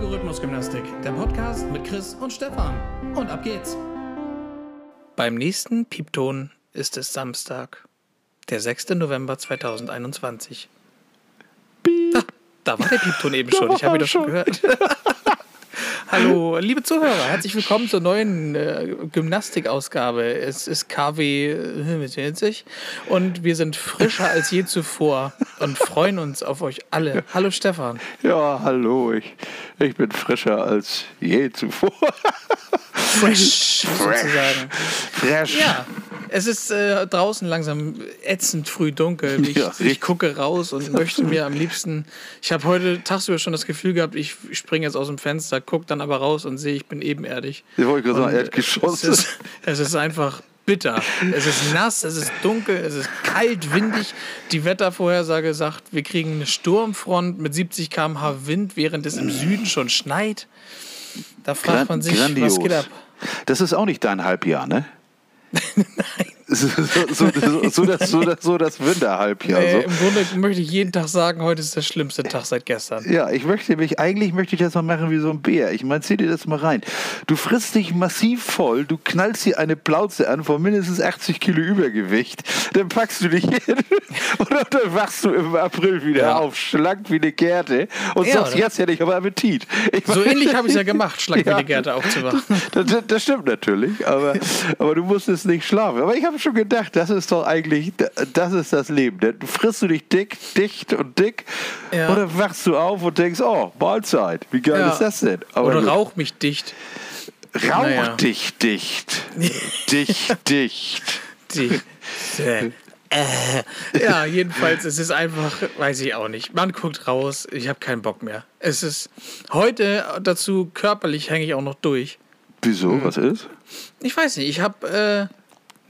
Algorithmusgymnastik, der Podcast mit Chris und Stefan. Und ab geht's. Beim nächsten Piepton ist es Samstag, der 6. November 2021. Piep. Ah, da war der Piepton eben schon. Ich habe ihn doch schon gehört. Hallo, liebe Zuhörer, herzlich willkommen zur neuen äh, Gymnastikausgabe. Es ist KW 40 und wir sind frischer als je zuvor und freuen uns auf euch alle. Hallo Stefan. Ja, hallo, ich, ich bin frischer als je zuvor. Fresh, sozusagen. Fresh. Ja, es ist äh, draußen langsam ätzend früh dunkel. Ich, Ja, ich gucke raus und möchte mir am liebsten. Ich habe heute tagsüber schon das Gefühl gehabt, ich springe jetzt aus dem Fenster, gucke dann aber raus und sehe, ich bin ebenerdig. Ich wollte gerade sagen, Und, äh, Erdgeschoss. Es ist, es ist einfach bitter. Es ist nass, es ist dunkel, es ist kalt, windig. Die Wettervorhersage sagt, wir kriegen eine Sturmfront mit 70 km/h Wind, während es im Süden schon schneit. Da fragt Gran- man sich, grandios. was geht ab? Das ist auch nicht dein Halbjahr, ne? Nein. So, so, so, das, so, das, so das Winterhalbjahr. Äh, So. Im Grunde möchte ich jeden Tag sagen, heute ist der schlimmste Tag seit gestern. Ja, ich möchte mich, eigentlich möchte ich das mal machen wie so ein Bär. Ich meine, zieh dir das mal rein. Du frisst dich massiv voll, du knallst dir eine Plauze an von mindestens 80 Kilo Übergewicht, dann packst du dich hin und dann wachst du im April wieder Ja. auf, schlank wie eine Gerte und Ja, sagst, oder? jetzt hätte ich aber Appetit. Ich So meine- ähnlich habe ich es ja gemacht, schlank wie Ja. die Gärte aufzuwachen. Das, das, das stimmt natürlich, aber, aber du musstest nicht schlafen. Aber ich habe schon gedacht, das ist doch eigentlich, das ist das Leben. Dann frisst du dich dick, dicht und dick Ja. und dann wachst du auf und denkst, oh, Mahlzeit, wie geil Ja. ist das denn? Aber Oder gut. rauch mich dicht. Rauch Naja. dich dicht. dicht, dicht. Die. Äh. Ja, jedenfalls, es ist einfach, weiß ich auch nicht. Man guckt raus, ich habe keinen Bock mehr. Es ist heute dazu körperlich hänge ich auch noch durch. Wieso, Mhm. was ist? Ich weiß nicht, ich habe, äh,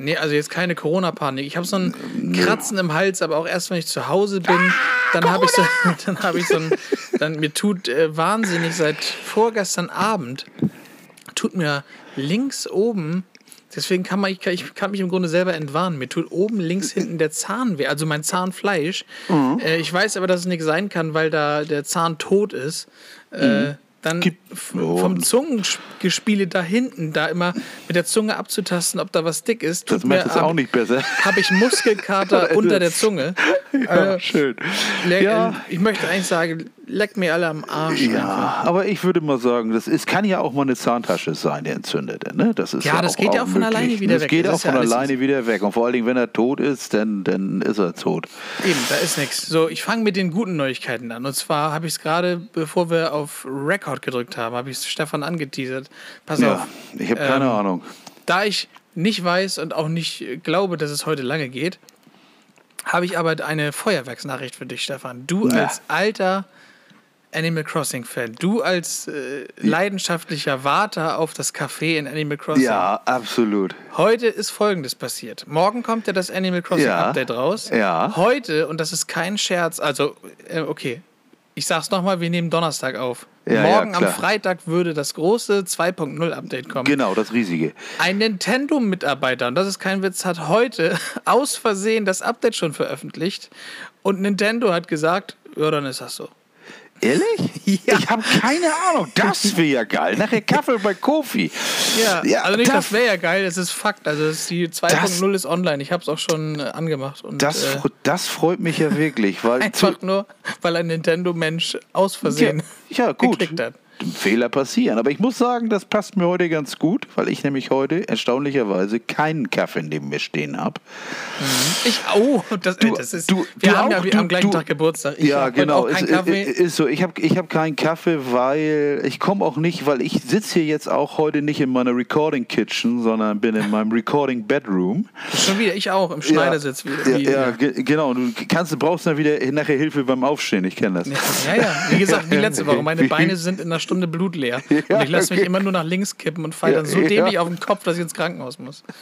nee, also jetzt keine Corona-Panik. Ich habe so ein Kratzen im Hals, aber auch erst, wenn ich zu Hause bin, dann habe ich so, dann habe ich so ein, dann mir tut äh, wahnsinnig seit vorgestern Abend tut mir links oben, deswegen kann man, ich kann, ich kann mich im Grunde selber entwarnen. Mir tut oben links hinten der Zahn weh, also mein Zahnfleisch. Äh, ich weiß aber, dass es nicht sein kann, weil da der Zahn tot ist. Äh, dann f- vom Zungengespiele da hinten, da immer mit der Zunge abzutasten, ob da was dick ist, Das macht es auch nicht besser. Habe ich Muskelkater unter der Zunge. Ja, Äh, schön. Ja. Ich möchte eigentlich sagen, leck mir alle am Arsch. einfach. Ja, aber ich würde mal sagen, das ist, kann ja auch mal eine Zahntasche sein, der entzündete. Ne? Das ist Ja, das geht ja auch von alleine wieder das weg. geht Das auch ist ja von alles- alleine wieder weg. Und vor allen Dingen, wenn er tot ist, dann, dann ist er tot. Eben, da ist nichts. So, ich fange mit den guten Neuigkeiten an. Und zwar habe ich es gerade, bevor wir auf Record gedrückt haben, habe ich es Stefan angeteasert. Pass Ja, auf. ich habe keine Ähm, Ahnung. Da ich nicht weiß und auch nicht glaube, dass es heute lange geht, habe ich aber eine Feuerwerksnachricht für dich, Stefan. Du Na. als alter Animal Crossing-Fan, du als äh, leidenschaftlicher Warter auf das Café in Animal Crossing. Ja, absolut. Heute ist Folgendes passiert. Morgen kommt ja das Animal Crossing Ja. Update raus. Ja. Heute, und das ist kein Scherz, also, äh, okay, ich sag's nochmal, wir nehmen Donnerstag auf. Ja, ja, Morgen am klar. Freitag würde das große 2.0 Update kommen. Genau, das riesige. Ein Nintendo-Mitarbeiter, und das ist kein Witz, hat heute aus Versehen das Update schon veröffentlicht. Und Nintendo hat gesagt, ja, dann ist das so. Ehrlich? Ja. Ich habe keine Ahnung. Das wäre ja geil. Nachher Kaffee bei Kofi. Ja, Ja, also nicht, das, das- wäre ja geil, das ist Fakt. Also ist die 2.0 ist online. Ich habe es auch schon äh, angemacht. Und, Das, äh, das freut mich ja wirklich, weil einfach nur, weil ein Nintendo-Mensch aus Versehen Ja, ja gut. geklickt hat. Fehler passieren. Aber ich muss sagen, das passt mir heute ganz gut, weil ich nämlich heute erstaunlicherweise keinen Kaffee neben mir stehen habe. Ich, oh, das, Du- das ist, du- wir du haben ja auch, du- am gleichen Tag Geburtstag. Ich ja, genau. Auch keinen ist, Kaffee. Ist, ist so. Ich habe ich hab keinen Kaffee, weil ich komme auch nicht, weil ich sitze hier jetzt auch heute nicht in meiner Recording Kitchen, sondern bin in meinem Recording Bedroom. Schon wieder, ich auch, im Schneidersitz wieder. Ja, Wie- ja, ge- genau. Du kannst, brauchst dann wieder nachher Hilfe beim Aufstehen. Ich kenne das. Ja, ja, wie gesagt, wie letzte Woche. Meine Beine sind in einer Stunde blutleer. Ja, und ich lasse mich okay. immer nur nach links kippen und falle Ja, dann so ja. dämlich auf den Kopf, dass ich ins Krankenhaus muss.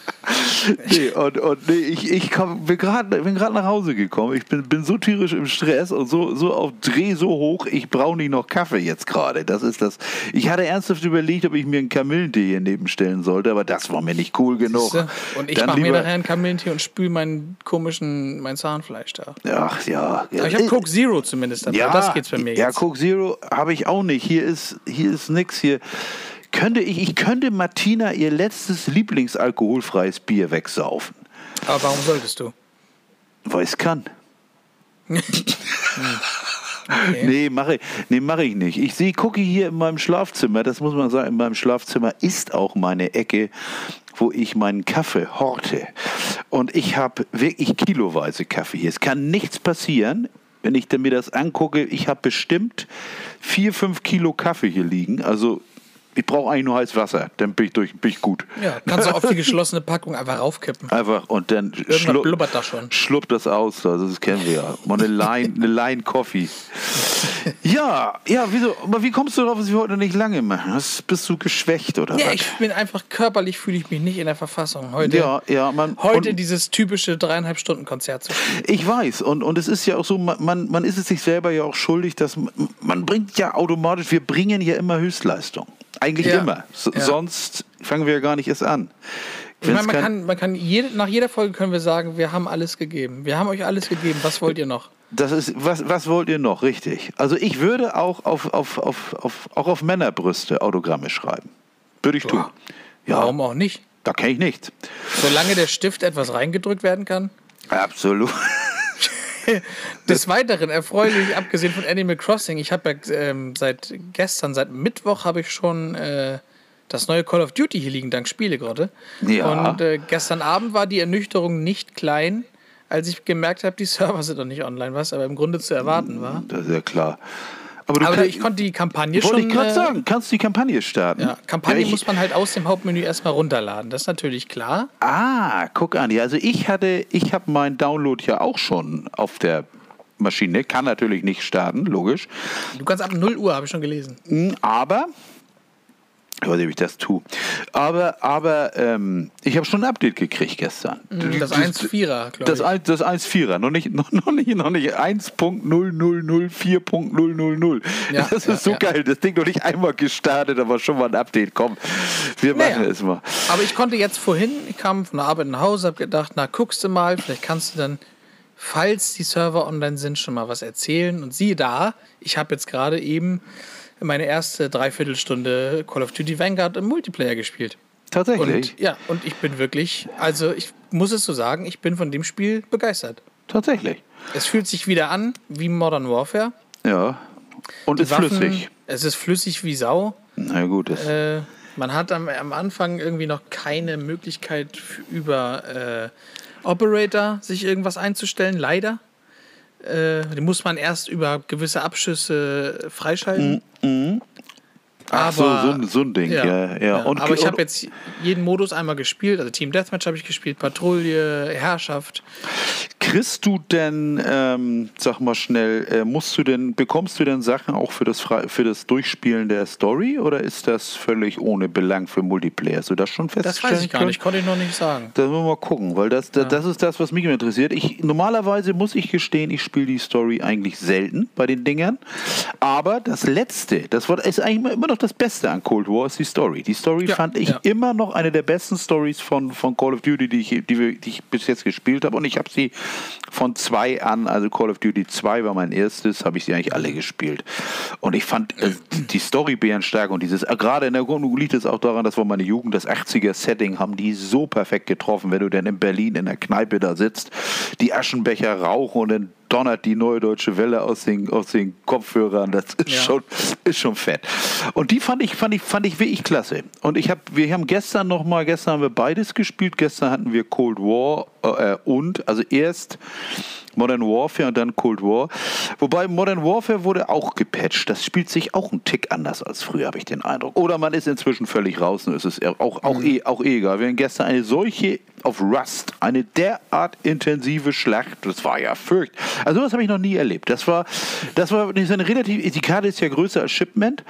Nee, und, und nee, ich, ich komm, bin gerade bin grad nach Hause gekommen. Ich bin, bin so tierisch im Stress und so, so auf Dreh so hoch, ich brauche nicht noch Kaffee jetzt gerade. Das ist das. Ich hatte ernsthaft überlegt, ob ich mir einen Kamillentee hier nebenstellen sollte, aber das war mir nicht cool genug. Siehste? Und ich mache mir nachher einen Kamillentee und spüle meinen komischen, mein Zahnfleisch da. Ach ja. Aber ich habe Coke Zero zumindest dabei. Ja, das geht's bei mir ja, jetzt. Coke Zero habe ich auch nicht. Hier ist hier ist nix hier. Könnte ich, ich könnte Martina ihr letztes Lieblingsalkoholfreies Bier wegsaufen. Aber warum solltest du? Weil ich kann. Okay. Nee, mache ich, nee, mach ich nicht. Ich sehe, gucke hier in meinem Schlafzimmer, das muss man sagen, in meinem Schlafzimmer ist auch meine Ecke, wo ich meinen Kaffee horte. Und ich habe wirklich kiloweise Kaffee hier. Es kann nichts passieren, wenn ich mir das angucke. Ich habe bestimmt vier, fünf Kilo Kaffee hier liegen. Also ich brauche eigentlich nur heißes Wasser, dann bin ich, durch, bin ich gut. Ja, kannst du auf die geschlossene Packung einfach raufkippen. Einfach und dann schluck, blubbert das schon. schluppt das aus. Also das kennen wir ja. Mal eine Line, eine Line Coffee. Ja, ja, wieso? Aber wie kommst du darauf, dass wir heute nicht lange machen? Was, bist du geschwächt oder Ja, was? ich bin einfach körperlich fühle ich mich nicht in der Verfassung heute. ja, ja, man. Heute dieses typische dreieinhalb Stunden Konzert zu spielen. ich weiß und, und es ist ja auch so, man, man, man ist es sich selber ja auch schuldig, dass man, man bringt ja automatisch, wir bringen ja immer Höchstleistung. Eigentlich Ja. immer. So, Ja. Sonst fangen wir ja gar nicht erst an. Ich meine, man kein- kann, man kann jede, nach jeder Folge können wir sagen, wir haben alles gegeben. Wir haben euch alles gegeben. Was wollt ihr noch? Das ist, was, was wollt ihr noch? Richtig. Also ich würde auch auf, auf, auf, auf, auch auf Männerbrüste Autogramme schreiben. Würde ich tun. Ja, Warum auch nicht? da kenne ich nichts. Solange der Stift etwas reingedrückt werden kann. Absolut. Des Weiteren erfreulich, abgesehen von Animal Crossing, ich habe ja ähm, seit gestern, seit Mittwoch habe ich schon äh, das neue Call of Duty hier liegen, dank Spielegrotte. Ja. Und äh, gestern Abend war die Ernüchterung nicht klein, als ich gemerkt habe, die Server sind noch nicht online, was aber im Grunde zu erwarten war. Das ist ja klar. Aber, Aber kann- ich konnte die Kampagne wollte schon. ich gerade äh, sagen, kannst du die Kampagne starten? Ja, Kampagne Ja, ich- muss man halt aus dem Hauptmenü erstmal runterladen. Das ist natürlich klar. Ah, guck an. Ja, also ich hatte, ich habe meinen Download ja auch schon auf der Maschine. Kann natürlich nicht starten, logisch. Du kannst ab 0 Uhr, habe ich schon gelesen. Mm, Aber, ich weiß nicht, ob ich das tue. Aber, aber ähm, ich habe schon ein Update gekriegt gestern. Mhm, Das 1.4er, glaube Das, ich. ein- das 1.4er, noch nicht, noch, noch nicht, noch nicht 1.0004.000. Ja, das ist ja, so ja. geil. Das Ding noch nicht einmal gestartet, aber schon mal ein Update. Komm, wir machen Naja. es mal. Aber ich konnte jetzt vorhin, ich kam von der Arbeit nach Hause, habe gedacht, na guckst du mal, vielleicht kannst du dann, falls die Server online sind, schon mal was erzählen. Und siehe da, ich habe jetzt gerade eben meine erste Dreiviertelstunde Call of Duty Vanguard im Multiplayer gespielt. Tatsächlich. Und ja, und ich bin wirklich, also ich muss es so sagen, ich bin von dem Spiel begeistert. Tatsächlich. Es fühlt sich wieder an wie Modern Warfare. Ja. Und ist Waffen, flüssig. Es ist flüssig wie Sau. Na gut, Äh, man hat am, am Anfang irgendwie noch keine Möglichkeit über äh, Operator sich irgendwas einzustellen, leider. Äh, die muss man erst über gewisse Abschüsse freischalten. Ach so, aber- so, ein- so ein Ding. Ja, ja. Ja, Und, aber ich habe jetzt jeden Modus einmal gespielt. Also Team Deathmatch habe ich gespielt, Patrouille, Herrschaft. Kriegst du denn, ähm, sag mal schnell, äh, musst du denn, bekommst du denn Sachen auch für das, für das Durchspielen der Story oder ist das völlig ohne Belang für Multiplayer? Hast du das schon Das feststellen weiß ich gar können? nicht, konnte ich noch nicht sagen. Da müssen wir mal gucken, weil das, das, das ist das, was mich interessiert. Ich, normalerweise muss ich gestehen, ich spiele die Story eigentlich selten bei den Dingern. Aber das Letzte, das war, ist eigentlich immer, noch das Beste an Cold War, ist die Story. Die Story Ja, fand ich ja. immer noch eine der besten Stories von, von Call of Duty, die ich, die, die ich bis jetzt gespielt habe. Und ich habe sie von zwei an, also Call of Duty 2 war mein erstes, habe ich sie eigentlich alle gespielt. Und ich fand äh, die Story bärenstark und dieses, äh, gerade in der Grund liegt es auch daran, dass wir meine Jugend, das 80er-Setting, haben die so perfekt getroffen, wenn du denn in Berlin in der Kneipe da sitzt, die Aschenbecher rauchen und dann donnert die neue deutsche Welle aus den, aus den Kopfhörern. Das ist, Ja. schon, ist schon fett. Und die fand ich, fand ich, fand ich wirklich klasse. Und ich hab, wir haben gestern noch mal, gestern haben wir beides gespielt. Gestern hatten wir Cold War äh, und, also erst Modern Warfare und dann Cold War. Wobei Modern Warfare wurde auch gepatcht. Das spielt sich auch ein Tick anders als früher, habe ich den Eindruck. Oder man ist inzwischen völlig raus und es ist auch, auch, eh, auch eh egal. Wir hatten gestern eine solche auf Rust, eine derart intensive Schlacht. Das war ja fürcht. Also das habe ich noch nie erlebt. Das war, das war das eine relativ, die Karte ist ja größer als Shipment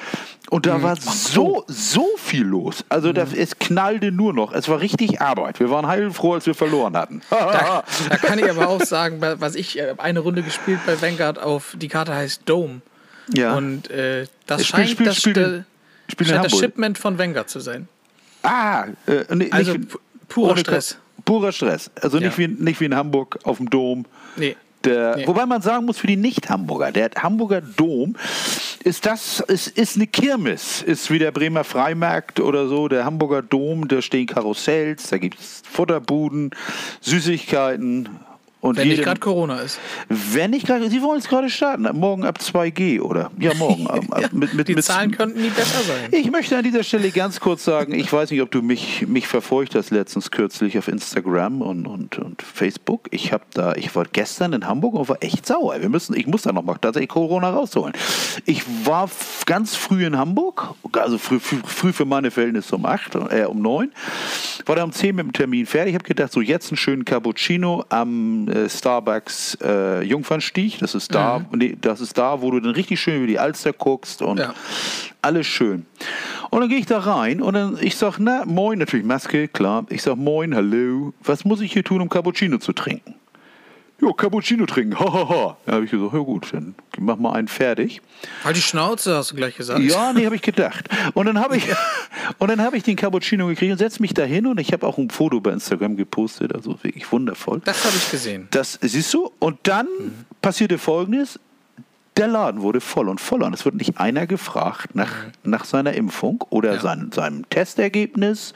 und da war so, so viel los. Also das, es knallte nur noch. Es war richtig Arbeit. Wir waren heilfroh, als wir verloren hatten. Da, da kann ich aber auch sagen, was ich äh, eine Runde gespielt bei Vanguard auf, die Karte heißt Dome. Ja. Und äh, das Spiel- scheint, Spiel- das, Spiel- äh, Spiel in scheint das. Shipment von Vanguard zu sein. Ah, äh, nee, Also nicht, pu- purer Stress. Purer Stress. Also nicht, Ja. wie, nicht wie in Hamburg auf dem Dom. Nee. Der, Nee. Wobei man sagen muss, für die Nicht-Hamburger, der Hamburger Dom ist das, ist, ist eine Kirmes, ist wie der Bremer Freimarkt oder so, der Hamburger Dom, da stehen Karussells, da gibt es Futterbuden, Süßigkeiten, und Wenn nicht gerade Corona ist. Wenn nicht gerade, Sie wollen es gerade starten, morgen ab 2G, oder? Ja, morgen. ja, mit, mit, die mit, Zahlen könnten nie besser sein. Ich möchte an dieser Stelle ganz kurz sagen, ich weiß nicht, ob du mich, mich verfolgt hast letztens kürzlich auf Instagram und, und, und Facebook. Ich habe da, ich war gestern in Hamburg und war echt sauer. Wir müssen, ich muss da noch mal tatsächlich Corona rausholen. Ich war ganz früh in Hamburg, also früh, früh, früh für meine Verhältnisse um 8, äh, um 9. War da um 10 mit dem Termin fertig. Ich habe gedacht, so jetzt einen schönen Cappuccino am äh, Starbucks äh, Jungfernstieg. Das ist da, mhm. das ist da, wo du dann richtig schön über die Alster guckst und ja. alles schön. Und dann gehe ich da rein und dann ich sag, na moin, natürlich Maske, klar. Ich sag moin, hallo. Was muss ich hier tun, um Cappuccino zu trinken? Ja, Cappuccino trinken, hahaha. Ha, ha. Da habe ich gesagt, ja gut, dann mach mal einen fertig. Halt die Schnauze, hast du gleich gesagt. Ja, nee, habe ich gedacht. Und dann habe ich, und dann habe ich den Cappuccino gekriegt und setze mich da hin und ich habe auch ein Foto bei Instagram gepostet, also wirklich wundervoll. Das habe ich gesehen. Das siehst du. Und dann mhm. passierte Folgendes. Der Laden wurde voll und voller. Und es wird nicht einer gefragt nach, mhm. nach seiner Impfung oder ja. sein, seinem Testergebnis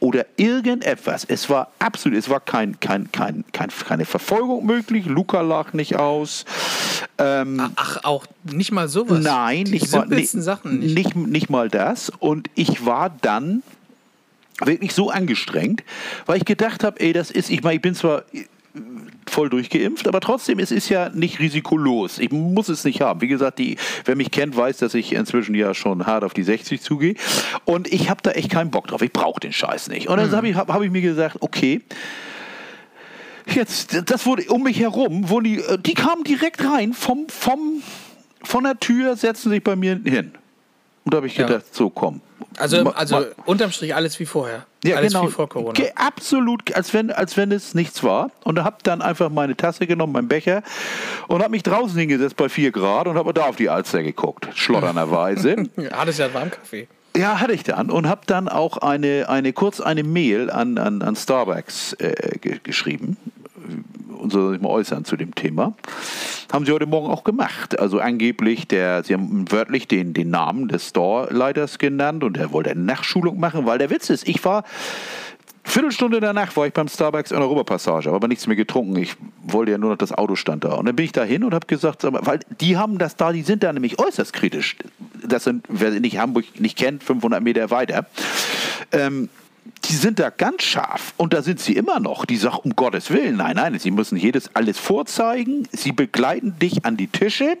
oder irgendetwas. Es war absolut, es war kein, kein, kein, kein keine Verfolgung möglich. Luca lag nicht aus. Ähm, Ach, auch nicht mal sowas. Nein, Die nicht mal, nicht, Sachen nicht. nicht, nicht mal das. Und ich war dann wirklich so angestrengt, weil ich gedacht habe, ey, das ist, ich meine, ich bin zwar voll durchgeimpft, aber trotzdem, es ist ja nicht risikolos. Ich muss es nicht haben. Wie gesagt, die, wer mich kennt, weiß, dass ich inzwischen ja schon hart auf die 60 zugehe. Und ich habe da echt keinen Bock drauf. Ich brauche den Scheiß nicht. Und dann mhm. habe ich, hab, hab ich mir gesagt, okay, jetzt, das wurde um mich herum, wo die, die kamen direkt rein vom, vom, von der Tür, setzen sich bei mir hin. Und da habe ich gedacht, ja. so komm, also, also unterm Strich alles wie vorher. Ja, alles genau. wie vor Corona. Ge absolut, als wenn, als wenn es nichts war. Und habe dann einfach meine Tasse genommen, meinen Becher und habe mich draußen hingesetzt bei 4 Grad und habe da auf die Alster geguckt, schlotternderweise. Hattest ja warm Kaffee. Ja, hatte ich dann und habe dann auch eine, eine kurz eine Mail an, an, an Starbucks äh, geschrieben und soll sich mal äußern zu dem Thema. Haben sie heute Morgen auch gemacht. Also angeblich, der, sie haben wörtlich den, den Namen des Store-Leiters genannt und er wollte eine Nachschulung machen, weil der Witz ist, ich war Viertelstunde danach war ich beim Starbucks in Europapassage, aber nichts mehr getrunken. Ich wollte ja nur noch das Auto stand da. Und dann bin ich da hin und habe gesagt, weil die haben das da, die sind da nämlich äußerst kritisch. Das sind, wer nicht Hamburg nicht kennt, 500 Meter weiter. Ähm, die sind da ganz scharf und da sind sie immer noch. Die sagen, um Gottes Willen, nein, nein, sie müssen jedes alles vorzeigen. Sie begleiten dich an die Tische.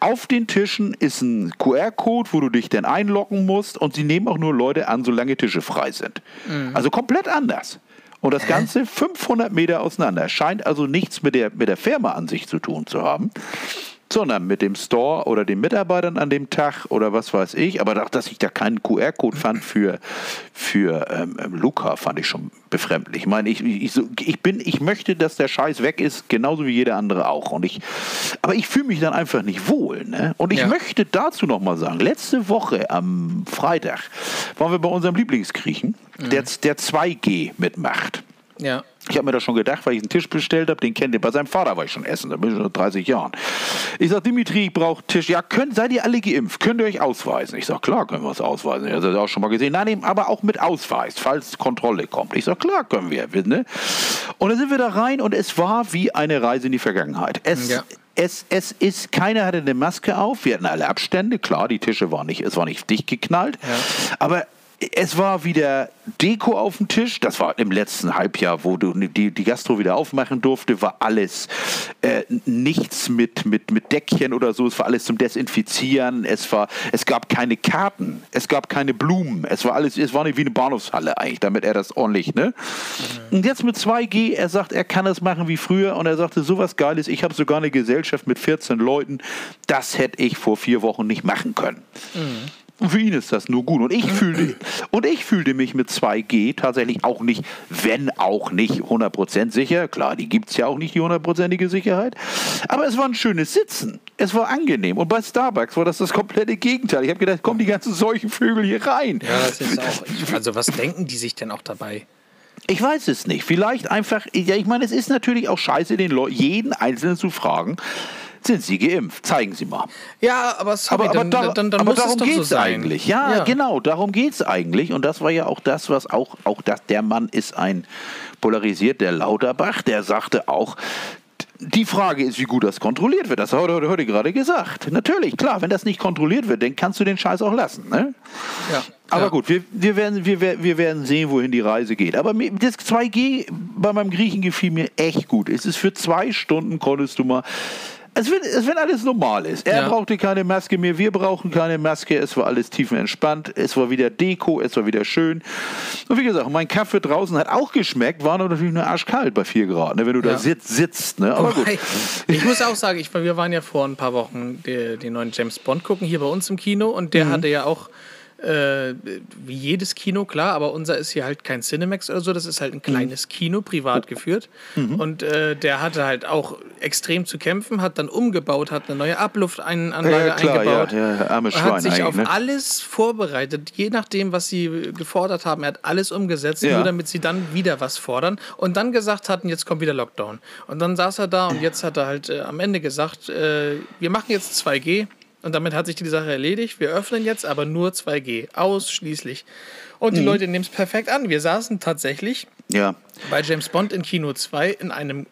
Auf den Tischen ist ein QR-Code, wo du dich dann einloggen musst und sie nehmen auch nur Leute an, solange Tische frei sind. Mhm. Also komplett anders. Und das Ganze 500 Meter auseinander. Scheint also nichts mit der, mit der Firma an sich zu tun zu haben sondern mit dem Store oder den Mitarbeitern an dem Tag oder was weiß ich. Aber auch, dass ich da keinen QR-Code fand für, für ähm, ähm, Luca, fand ich schon befremdlich. Ich meine, ich, ich, ich, bin, ich möchte, dass der Scheiß weg ist, genauso wie jeder andere auch. Und ich, aber ich fühle mich dann einfach nicht wohl. Ne? Und ich ja. möchte dazu noch mal sagen, letzte Woche am Freitag waren wir bei unserem Lieblingsgriechen, mhm. der, der 2G mitmacht. Ja. Ich habe mir das schon gedacht, weil ich einen Tisch bestellt habe, den kennt ihr. Bei seinem Vater war ich schon essen, da bin ich schon 30 Jahren. Ich sage, Dimitri, ich brauche Tisch. Ja, könnt, seid ihr alle geimpft? Könnt ihr euch ausweisen? Ich sage, klar, können wir uns ausweisen. Er hat das auch schon mal gesehen. Nein, nein, aber auch mit Ausweis, falls Kontrolle kommt. Ich sage, klar, können wir. Ne? Und dann sind wir da rein und es war wie eine Reise in die Vergangenheit. Es, ja. Es, es ist, keiner hatte eine Maske auf, wir hatten alle Abstände, klar, die Tische waren nicht, es war nicht dicht geknallt, ja. aber es war wieder Deko auf dem Tisch. Das war im letzten Halbjahr, wo du die, die Gastro wieder aufmachen durfte, war alles äh, nichts mit, mit, mit Deckchen oder so. Es war alles zum Desinfizieren. Es, war, es gab keine Karten. Es gab keine Blumen. Es war alles, es war nicht wie eine Bahnhofshalle eigentlich, damit er das ordentlich, ne? Mhm. Und jetzt mit 2G, er sagt, er kann es machen wie früher und er sagte, sowas Geiles, ich habe sogar eine Gesellschaft mit 14 Leuten. Das hätte ich vor vier Wochen nicht machen können. Mhm. Und für ihn ist das nur gut. Und ich fühlte, und ich fühlte mich mit 2G tatsächlich auch nicht, wenn auch nicht 100% sicher. Klar, die gibt es ja auch nicht, die hundertprozentige Sicherheit. Aber es war ein schönes Sitzen. Es war angenehm. Und bei Starbucks war das das komplette Gegenteil. Ich habe gedacht, kommen die ganzen solchen Vögel hier rein. Ja, das ist auch. Also, was denken die sich denn auch dabei? Ich weiß es nicht. Vielleicht einfach, ja, ich meine, es ist natürlich auch scheiße, den Leuten, jeden Einzelnen zu fragen, sind Sie geimpft. Zeigen Sie mal. Ja, aber sorry, aber, aber, dann, da, dann, dann aber muss darum geht so es sein. eigentlich. Ja, genau, darum geht es eigentlich. Und das war ja auch das, was auch, auch das, der Mann ist ein polarisiert, der Lauterbach, der sagte auch, die Frage ist, wie gut das kontrolliert wird. Das hat er heute gerade gesagt. Natürlich, klar, wenn das nicht kontrolliert wird, dann kannst du den Scheiß auch lassen. Ne? Ja. Aber ja. gut, wir, wir, werden, wir, wir werden sehen, wohin die Reise geht. Aber das 2G bei meinem Griechen gefiel mir echt gut. Es ist für zwei Stunden konntest du mal. Es wird, es wenn alles normal ist. Er Ja. brauchte keine Maske mehr, wir brauchen keine Maske. Es war alles tiefenentspannt. Es war wieder Deko, es war wieder schön. Und wie gesagt, mein Kaffee draußen hat auch geschmeckt, war natürlich nur arschkalt bei 4 Grad, ne, wenn du da Ja. sitzt. sitzt ne? Aber gut. Ich muss auch sagen, ich, wir waren ja vor ein paar Wochen die, den neuen James Bond gucken, hier bei uns im Kino. Und der hatte ja auch, äh, wie jedes Kino, klar, aber unser ist hier halt kein Cinemax oder so. Das ist halt ein kleines Kino, privat geführt. Und äh, der hatte halt auch extrem zu kämpfen, hat dann umgebaut, hat eine neue Abluftanlage Ja, klar, eingebaut. ja, ja, armes hat sich auf ne? alles vorbereitet, je nachdem, was sie gefordert haben. Er hat alles umgesetzt, Ja. nur damit sie dann wieder was fordern und dann gesagt hatten, jetzt kommt wieder Lockdown. Und dann saß er da und jetzt hat er halt äh, am Ende gesagt, äh, wir machen jetzt 2G und damit hat sich die Sache erledigt. Wir öffnen jetzt aber nur 2G, ausschließlich. Und Mhm. die Leute nehmen es perfekt an. Wir saßen tatsächlich Ja. bei James Bond in Kino 2 in einem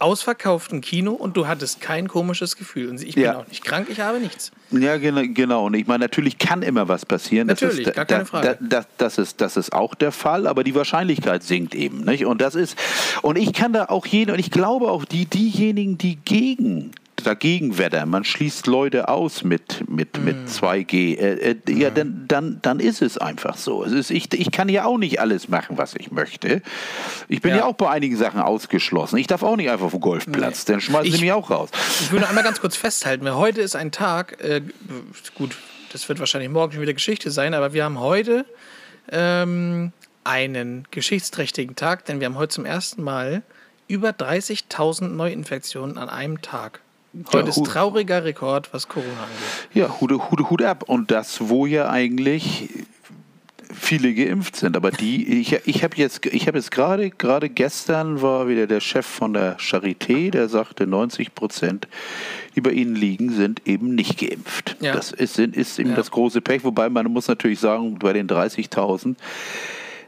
ausverkauften Kino und du hattest kein komisches Gefühl. Und ich bin Ja. auch nicht krank, ich habe nichts. Ja, genau, genau. Und ich meine, natürlich kann immer was passieren. Das Natürlich, ist, gar keine Frage. Da, da, das, ist, das ist auch der Fall, aber die Wahrscheinlichkeit sinkt eben. Nicht? Und das ist, und ich kann da auch jeden, und ich glaube auch die, diejenigen, die gegen dagegen wettern, man schließt Leute aus mit, mit, mit Mm. 2G, äh, äh, ja, dann, dann, dann ist es einfach so. Es ist, ich, ich kann ja auch nicht alles machen, was ich möchte. Ich bin ja, Ja. auch bei einigen Sachen ausgeschlossen. Ich darf auch nicht einfach vom Golfplatz, dann schmeißen sie Ich- mich auch raus. Ich will noch einmal ganz kurz festhalten, weil heute ist ein Tag, äh, gut, das wird wahrscheinlich morgen schon wieder Geschichte sein, aber wir haben heute ähm, einen geschichtsträchtigen Tag, denn wir haben heute zum ersten Mal über 30.000 Neuinfektionen an einem Tag. Heute ist trauriger Rekord, was Corona angeht. Ja, Hut, Hut, Hut ab. Und das, wo ja eigentlich viele geimpft sind. Aber die, ich, ich habe jetzt, ich habe jetzt gerade, gerade gestern war wieder der Chef von der Charité, der sagte, 90 Prozent, die bei ihnen liegen, sind eben nicht geimpft. Ja. Das ist, ist eben Ja. das große Pech. Wobei man muss natürlich sagen, bei den 30.000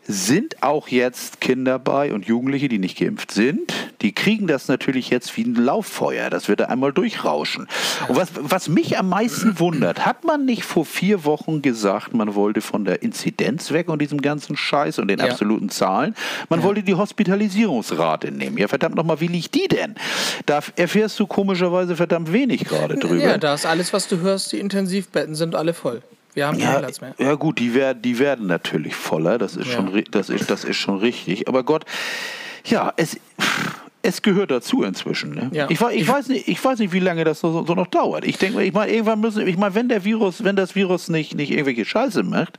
sind auch jetzt Kinder bei und Jugendliche, die nicht geimpft sind. Die kriegen das natürlich jetzt wie ein Lauffeuer. Das wird da einmal durchrauschen. Und was, was mich am meisten wundert, hat man nicht vor vier Wochen gesagt, man wollte von der Inzidenz weg und diesem ganzen Scheiß und den Ja. absoluten Zahlen? Man wollte die Hospitalisierungsrate nehmen. Ja, verdammt nochmal, wie liegt die denn? Da erfährst du komischerweise verdammt wenig gerade drüber. Ja, da ist alles, was du hörst, die Intensivbetten sind alle voll. Wir haben keinen Ja, Platz mehr. ja gut, die werden, die werden natürlich voller, das ist, Ja. schon, das, ist, das ist schon richtig. Aber Gott, ja, es, es gehört dazu inzwischen. Ne? Ja. Ich, ich, weiß nicht, ich weiß nicht, wie lange das so, so noch dauert. Ich denke, ich meine, irgendwann müssen, ich meine, wenn der Virus, wenn das Virus nicht, nicht irgendwelche Scheiße macht,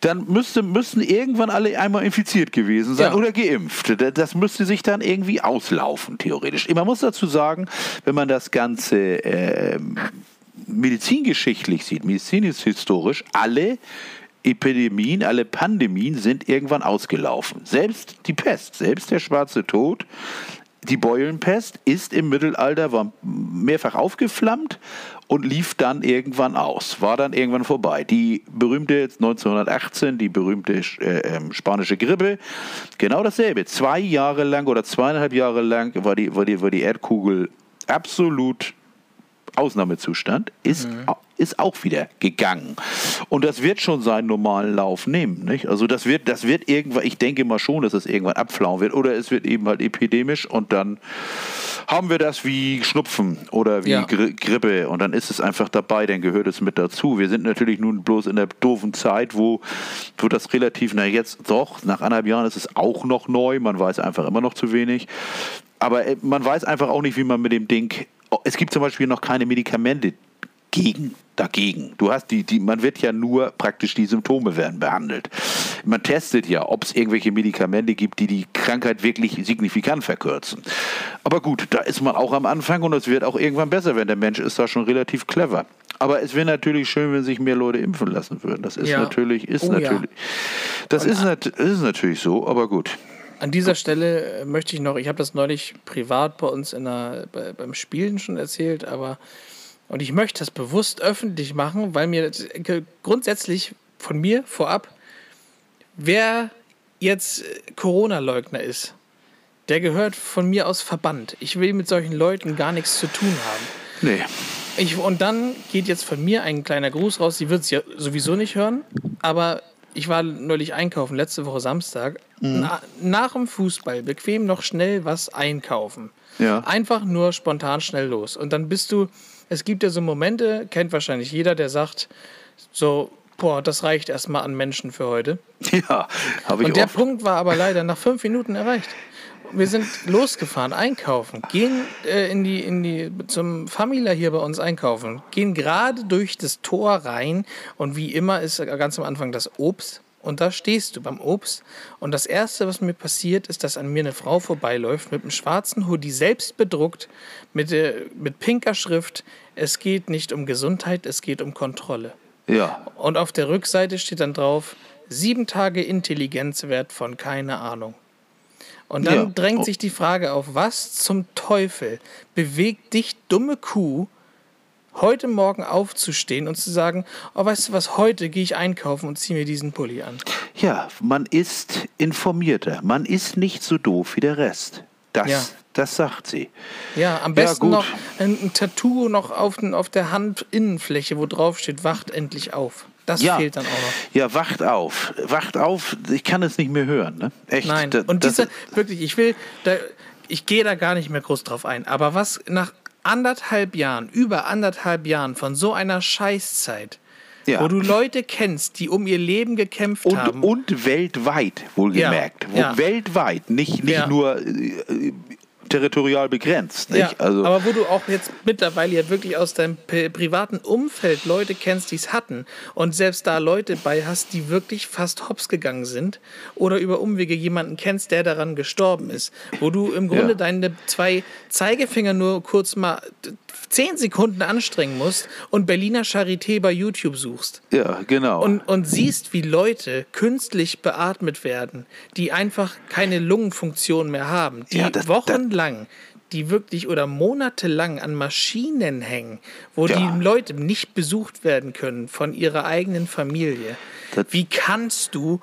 dann müsste, müssten irgendwann alle einmal infiziert gewesen sein Ja. oder geimpft. Da- Das müsste sich dann irgendwie auslaufen, theoretisch. Man muss dazu sagen, wenn man das Ganze ähm, medizingeschichtlich sieht, medizinisch-historisch, alle Epidemien, alle Pandemien sind irgendwann ausgelaufen. Selbst die Pest, selbst der schwarze Tod, die Beulenpest ist im Mittelalter war mehrfach aufgeflammt und lief dann irgendwann aus, war dann irgendwann vorbei. Die berühmte 1918, die berühmte äh, ähm, spanische Grippe, genau dasselbe. Zwei Jahre lang oder zweieinhalb Jahre lang war die, war die, war die Erdkugel absolut Ausnahmezustand, ist, ist auch wieder gegangen. Und das wird schon seinen normalen Lauf nehmen. Nicht? Also das wird, das wird irgendwann, ich denke mal schon, dass es irgendwann abflauen wird. Oder es wird eben halt epidemisch und dann haben wir das wie Schnupfen oder wie Ja. Gri Grippe und dann ist es einfach dabei, dann gehört es mit dazu. Wir sind natürlich nun bloß in der doofen Zeit, wo, wo das relativ, na jetzt doch, nach anderthalb Jahren ist es auch noch neu, man weiß einfach immer noch zu wenig. Aber äh, man weiß einfach auch nicht, wie man mit dem Ding. Oh, Es gibt zum Beispiel noch keine Medikamente gegen, dagegen. Du hast die, die, man wird ja nur praktisch die Symptome werden behandelt. Man testet ja, ob es irgendwelche Medikamente gibt, die die Krankheit wirklich signifikant verkürzen. Aber gut, da ist man auch am Anfang und es wird auch irgendwann besser werden. Der Mensch ist da schon relativ clever. Aber es wäre natürlich schön, wenn sich mehr Leute impfen lassen würden. Das ist Ja. natürlich, ist Oh ja. natürlich, das ist, nat ist natürlich so, aber gut. An dieser Stelle äh, möchte ich noch, ich habe das neulich privat bei uns in der, bei, beim Spielen schon erzählt, aber und ich möchte das bewusst öffentlich machen, weil mir äh, grundsätzlich von mir vorab, wer jetzt Corona-Leugner ist, der gehört von mir aus verbannt. Ich will mit solchen Leuten gar nichts zu tun haben. Nee. Ich, und dann geht jetzt von mir ein kleiner Gruß raus. Sie wird es ja sowieso nicht hören, aber ich war neulich einkaufen, letzte Woche Samstag. Na, nach dem Fußball bequem noch schnell was einkaufen. Ja. Einfach nur spontan schnell los. Und dann bist du, es gibt ja so Momente, kennt wahrscheinlich jeder, der sagt, so, boah, das reicht erstmal an Menschen für heute. Ja, habe ich Und der oft. Punkt war aber leider nach fünf Minuten erreicht. Wir sind losgefahren, einkaufen, gehen äh, in die, in die, zum Famila hier bei uns einkaufen, gehen gerade durch das Tor rein und wie immer ist ganz am Anfang das Obst und da stehst du beim Obst und das Erste, was mir passiert, ist, dass an mir eine Frau vorbeiläuft mit einem schwarzen Hoodie, selbst bedruckt, mit, äh, mit pinker Schrift, es geht nicht um Gesundheit, es geht um Kontrolle. Ja, Und auf der Rückseite steht dann drauf, sieben Tage Intelligenzwert von keine Ahnung. Und dann Ja. drängt Oh. sich die Frage auf, was zum Teufel bewegt dich, dumme Kuh, heute Morgen aufzustehen und zu sagen, oh, weißt du was, heute gehe ich einkaufen und ziehe mir diesen Pulli an. ja, man ist informierter. Man ist nicht so doof wie der Rest. Das, Ja. das sagt sie. Ja, am Ja, besten gut. noch ein, ein Tattoo noch auf, den, auf der Handinnenfläche, wo drauf steht, wacht endlich auf. Das Ja. fehlt dann auch noch. Ja, wacht auf. Wacht auf. Ich kann es nicht mehr hören. Ne? Echt. Nein, Da- und das- diese, wirklich, ich will, da, ich gehe da gar nicht mehr groß drauf ein, aber was nach anderthalb Jahren, über anderthalb Jahren von so einer Scheißzeit, Ja. wo du Leute kennst, die um ihr Leben gekämpft und, haben. und weltweit, wohlgemerkt. Ja, ja. Weltweit, nicht, nicht nur äh, territorial begrenzt. Nicht? Ja, also, aber wo du auch jetzt mittlerweile ja wirklich aus deinem pri- privaten Umfeld Leute kennst, die es hatten und selbst da Leute bei hast, die wirklich fast hops gegangen sind oder über Umwege jemanden kennst, der daran gestorben ist, wo du im Grunde Ja. deine zwei Zeigefinger nur kurz mal zehn Sekunden anstrengen musst und Berliner Charité bei YouTube suchst. ja, genau. Und, und siehst, wie Leute künstlich beatmet werden, die einfach keine Lungenfunktion mehr haben, die Ja, das- wochenlang, die wirklich oder monatelang an Maschinen hängen, wo Ja. die Leute nicht besucht werden können von ihrer eigenen Familie. Das- wie kannst du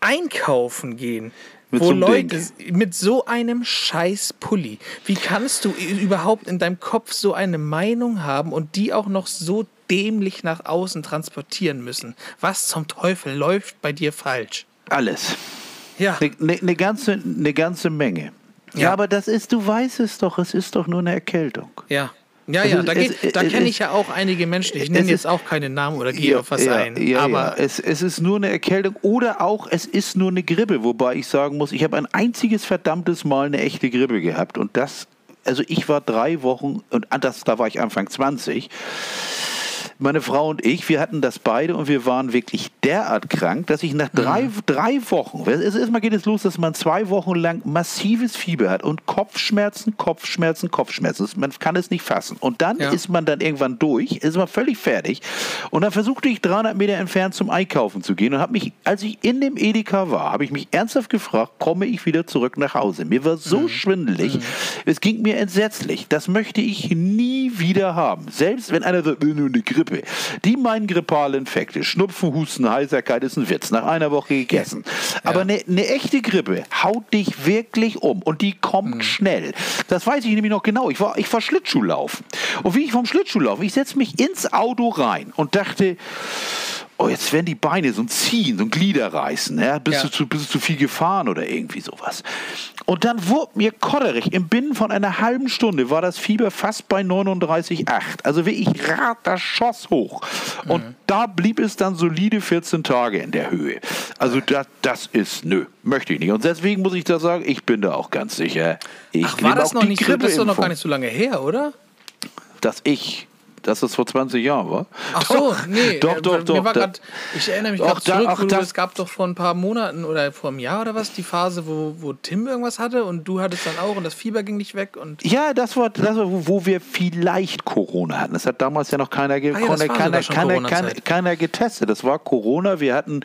einkaufen gehen? Mit wo so einem Leute Ding. mit so einem scheiß Pulli, wie kannst du überhaupt in deinem Kopf so eine Meinung haben und die auch noch so dämlich nach außen transportieren müssen? Was zum Teufel läuft bei dir falsch? Alles. Ja, Eine ne, ne ganze, ne ganze Menge. Ja. Ja. aber das ist, du weißt es doch, es ist doch nur eine Erkältung. ja. Ja, Also ja, da, da kenne ich ja auch einige Menschen. Ich nenne jetzt auch keine Namen oder gehe auf was ja, ein. Ja, aber ja. Es, es ist nur eine Erkältung oder auch es ist nur eine Grippe, wobei ich sagen muss, ich habe ein einziges verdammtes Mal eine echte Grippe gehabt und das, also ich war drei Wochen und das, da war ich Anfang 20. Meine Frau und ich, wir hatten das beide und wir waren wirklich derart krank, dass ich nach drei, drei Wochen, erstmal geht es los, dass man zwei Wochen lang massives Fieber hat und Kopfschmerzen, Kopfschmerzen, Kopfschmerzen. Man kann es nicht fassen. Und dann Ja. ist man dann irgendwann durch, ist man völlig fertig. Und dann versuchte ich 300 Meter entfernt zum Einkaufen zu gehen und habe mich, als ich in dem Edeka war, habe ich mich ernsthaft gefragt, komme ich wieder zurück nach Hause? Mir war so schwindelig, es ging mir entsetzlich. Das möchte ich nie wieder haben. Selbst wenn einer sagt, "Nee, nur eine Grippe. Die meinen grippale Infekte, Schnupfen, Husten, Heiserkeit ist ein Witz. Nach einer Woche gegessen. Aber eine eine echte Grippe haut dich wirklich um und die kommt schnell. Das weiß ich nämlich noch genau. Ich war, ich war Schlittschuhlaufen. Und wie ich vom Schlittschuh laufe, ich setze mich ins Auto rein und dachte, oh, jetzt werden die Beine so ein Ziehen, so ein Glieder reißen. Ja? Bist, Ja. du zu, bist du zu viel gefahren oder irgendwie sowas. Und dann wurde mir kodderig. Im Binnen von einer halben Stunde war das Fieber fast bei 39,8. Also wirklich rat das Schoss hoch. Und da blieb es dann solide 14 Tage in der Höhe. Also das, das ist, nö, möchte ich nicht. Und deswegen muss ich da sagen, ich bin da auch ganz sicher. Ich ach, war das noch nicht so? Das ist doch noch gar nicht so lange her, oder? Dass ich dass das vor 20 Jahren war. Ach so, nee. doch, doch, doch. Da- grad, ich erinnere mich da- zurück, ach, du, es gab doch vor ein paar Monaten oder vor einem Jahr oder was die Phase, wo, wo Tim irgendwas hatte und du hattest dann auch und das Fieber ging nicht weg und Ja, das war, das war, wo- wir vielleicht Corona hatten. Das hat damals ja noch keiner, Ah ja, keiner, keiner, keiner, keiner, getestet. Das war Corona. Wir hatten,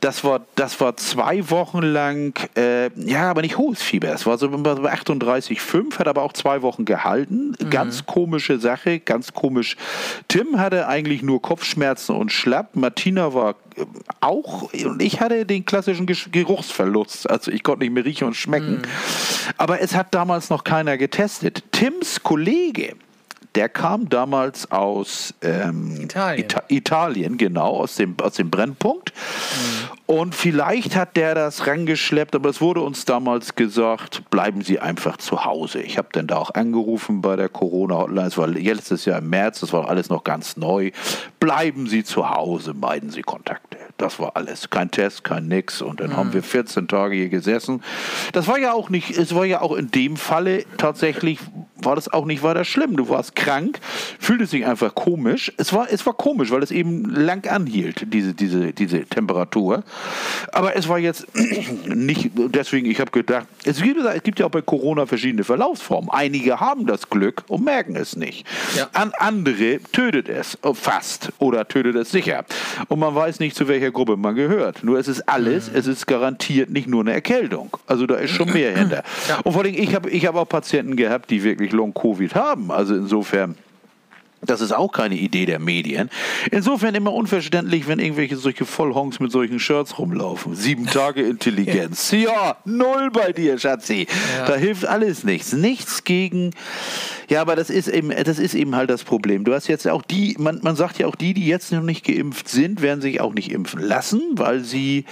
das war, das war zwei Wochen lang, äh, ja, aber nicht hohes Fieber. Es war so bei 38,5, hat aber auch zwei Wochen gehalten. Mhm. Ganz komische Sache, ganz komisch. Tim hatte eigentlich nur Kopfschmerzen und Schlapp. Martina war äh, auch, und ich hatte den klassischen Geruchsverlust. Also ich konnte nicht mehr riechen und schmecken. Mhm. Aber es hat damals noch keiner getestet. Tims Kollege, der kam damals aus ähm, Italien. Ita Italien, genau, aus dem, aus dem Brennpunkt. Und vielleicht hat der das rangeschleppt, aber es wurde uns damals gesagt, bleiben Sie einfach zu Hause. Ich habe dann da auch angerufen bei der Corona-Hotline, es war letztes Jahr im März, das war alles noch ganz neu. Bleiben Sie zu Hause, meiden Sie Kontakte. Das war alles. Kein Test, kein Nix. Und dann haben wir 14 Tage hier gesessen. Das war ja auch nicht, es war ja auch in dem Falle tatsächlich, war das auch nicht weiter schlimm. Du warst krank, fühlte sich einfach komisch. Es war, es war komisch, weil es eben lang anhielt, diese, diese, diese Temperatur. Aber es war jetzt nicht, deswegen, ich habe gedacht, es gibt, es gibt ja auch bei Corona verschiedene Verlaufsformen. Einige haben das Glück und merken es nicht. Ja. An andere tötet es fast oder tötet es sicher. Und man weiß nicht, zu welcher Gruppe man gehört. Nur es ist alles, es ist garantiert nicht nur eine Erkältung. Also da ist schon mehr hinter. Ja. Und vor allem, ich habe ich hab auch Patienten gehabt, die wirklich Long-Covid haben. Also insofern. Das ist auch keine Idee der Medien. Insofern immer unverständlich, wenn irgendwelche solche Vollhongs mit solchen Shirts rumlaufen. Sieben Tage Intelligenz. Ja, null bei dir, Schatzi. Da hilft alles nichts. Nichts gegen. Ja, aber das ist eben, das ist eben halt das Problem. Du hast jetzt auch die, man, man sagt ja auch die, die jetzt noch nicht geimpft sind, werden sich auch nicht impfen lassen, weil sie,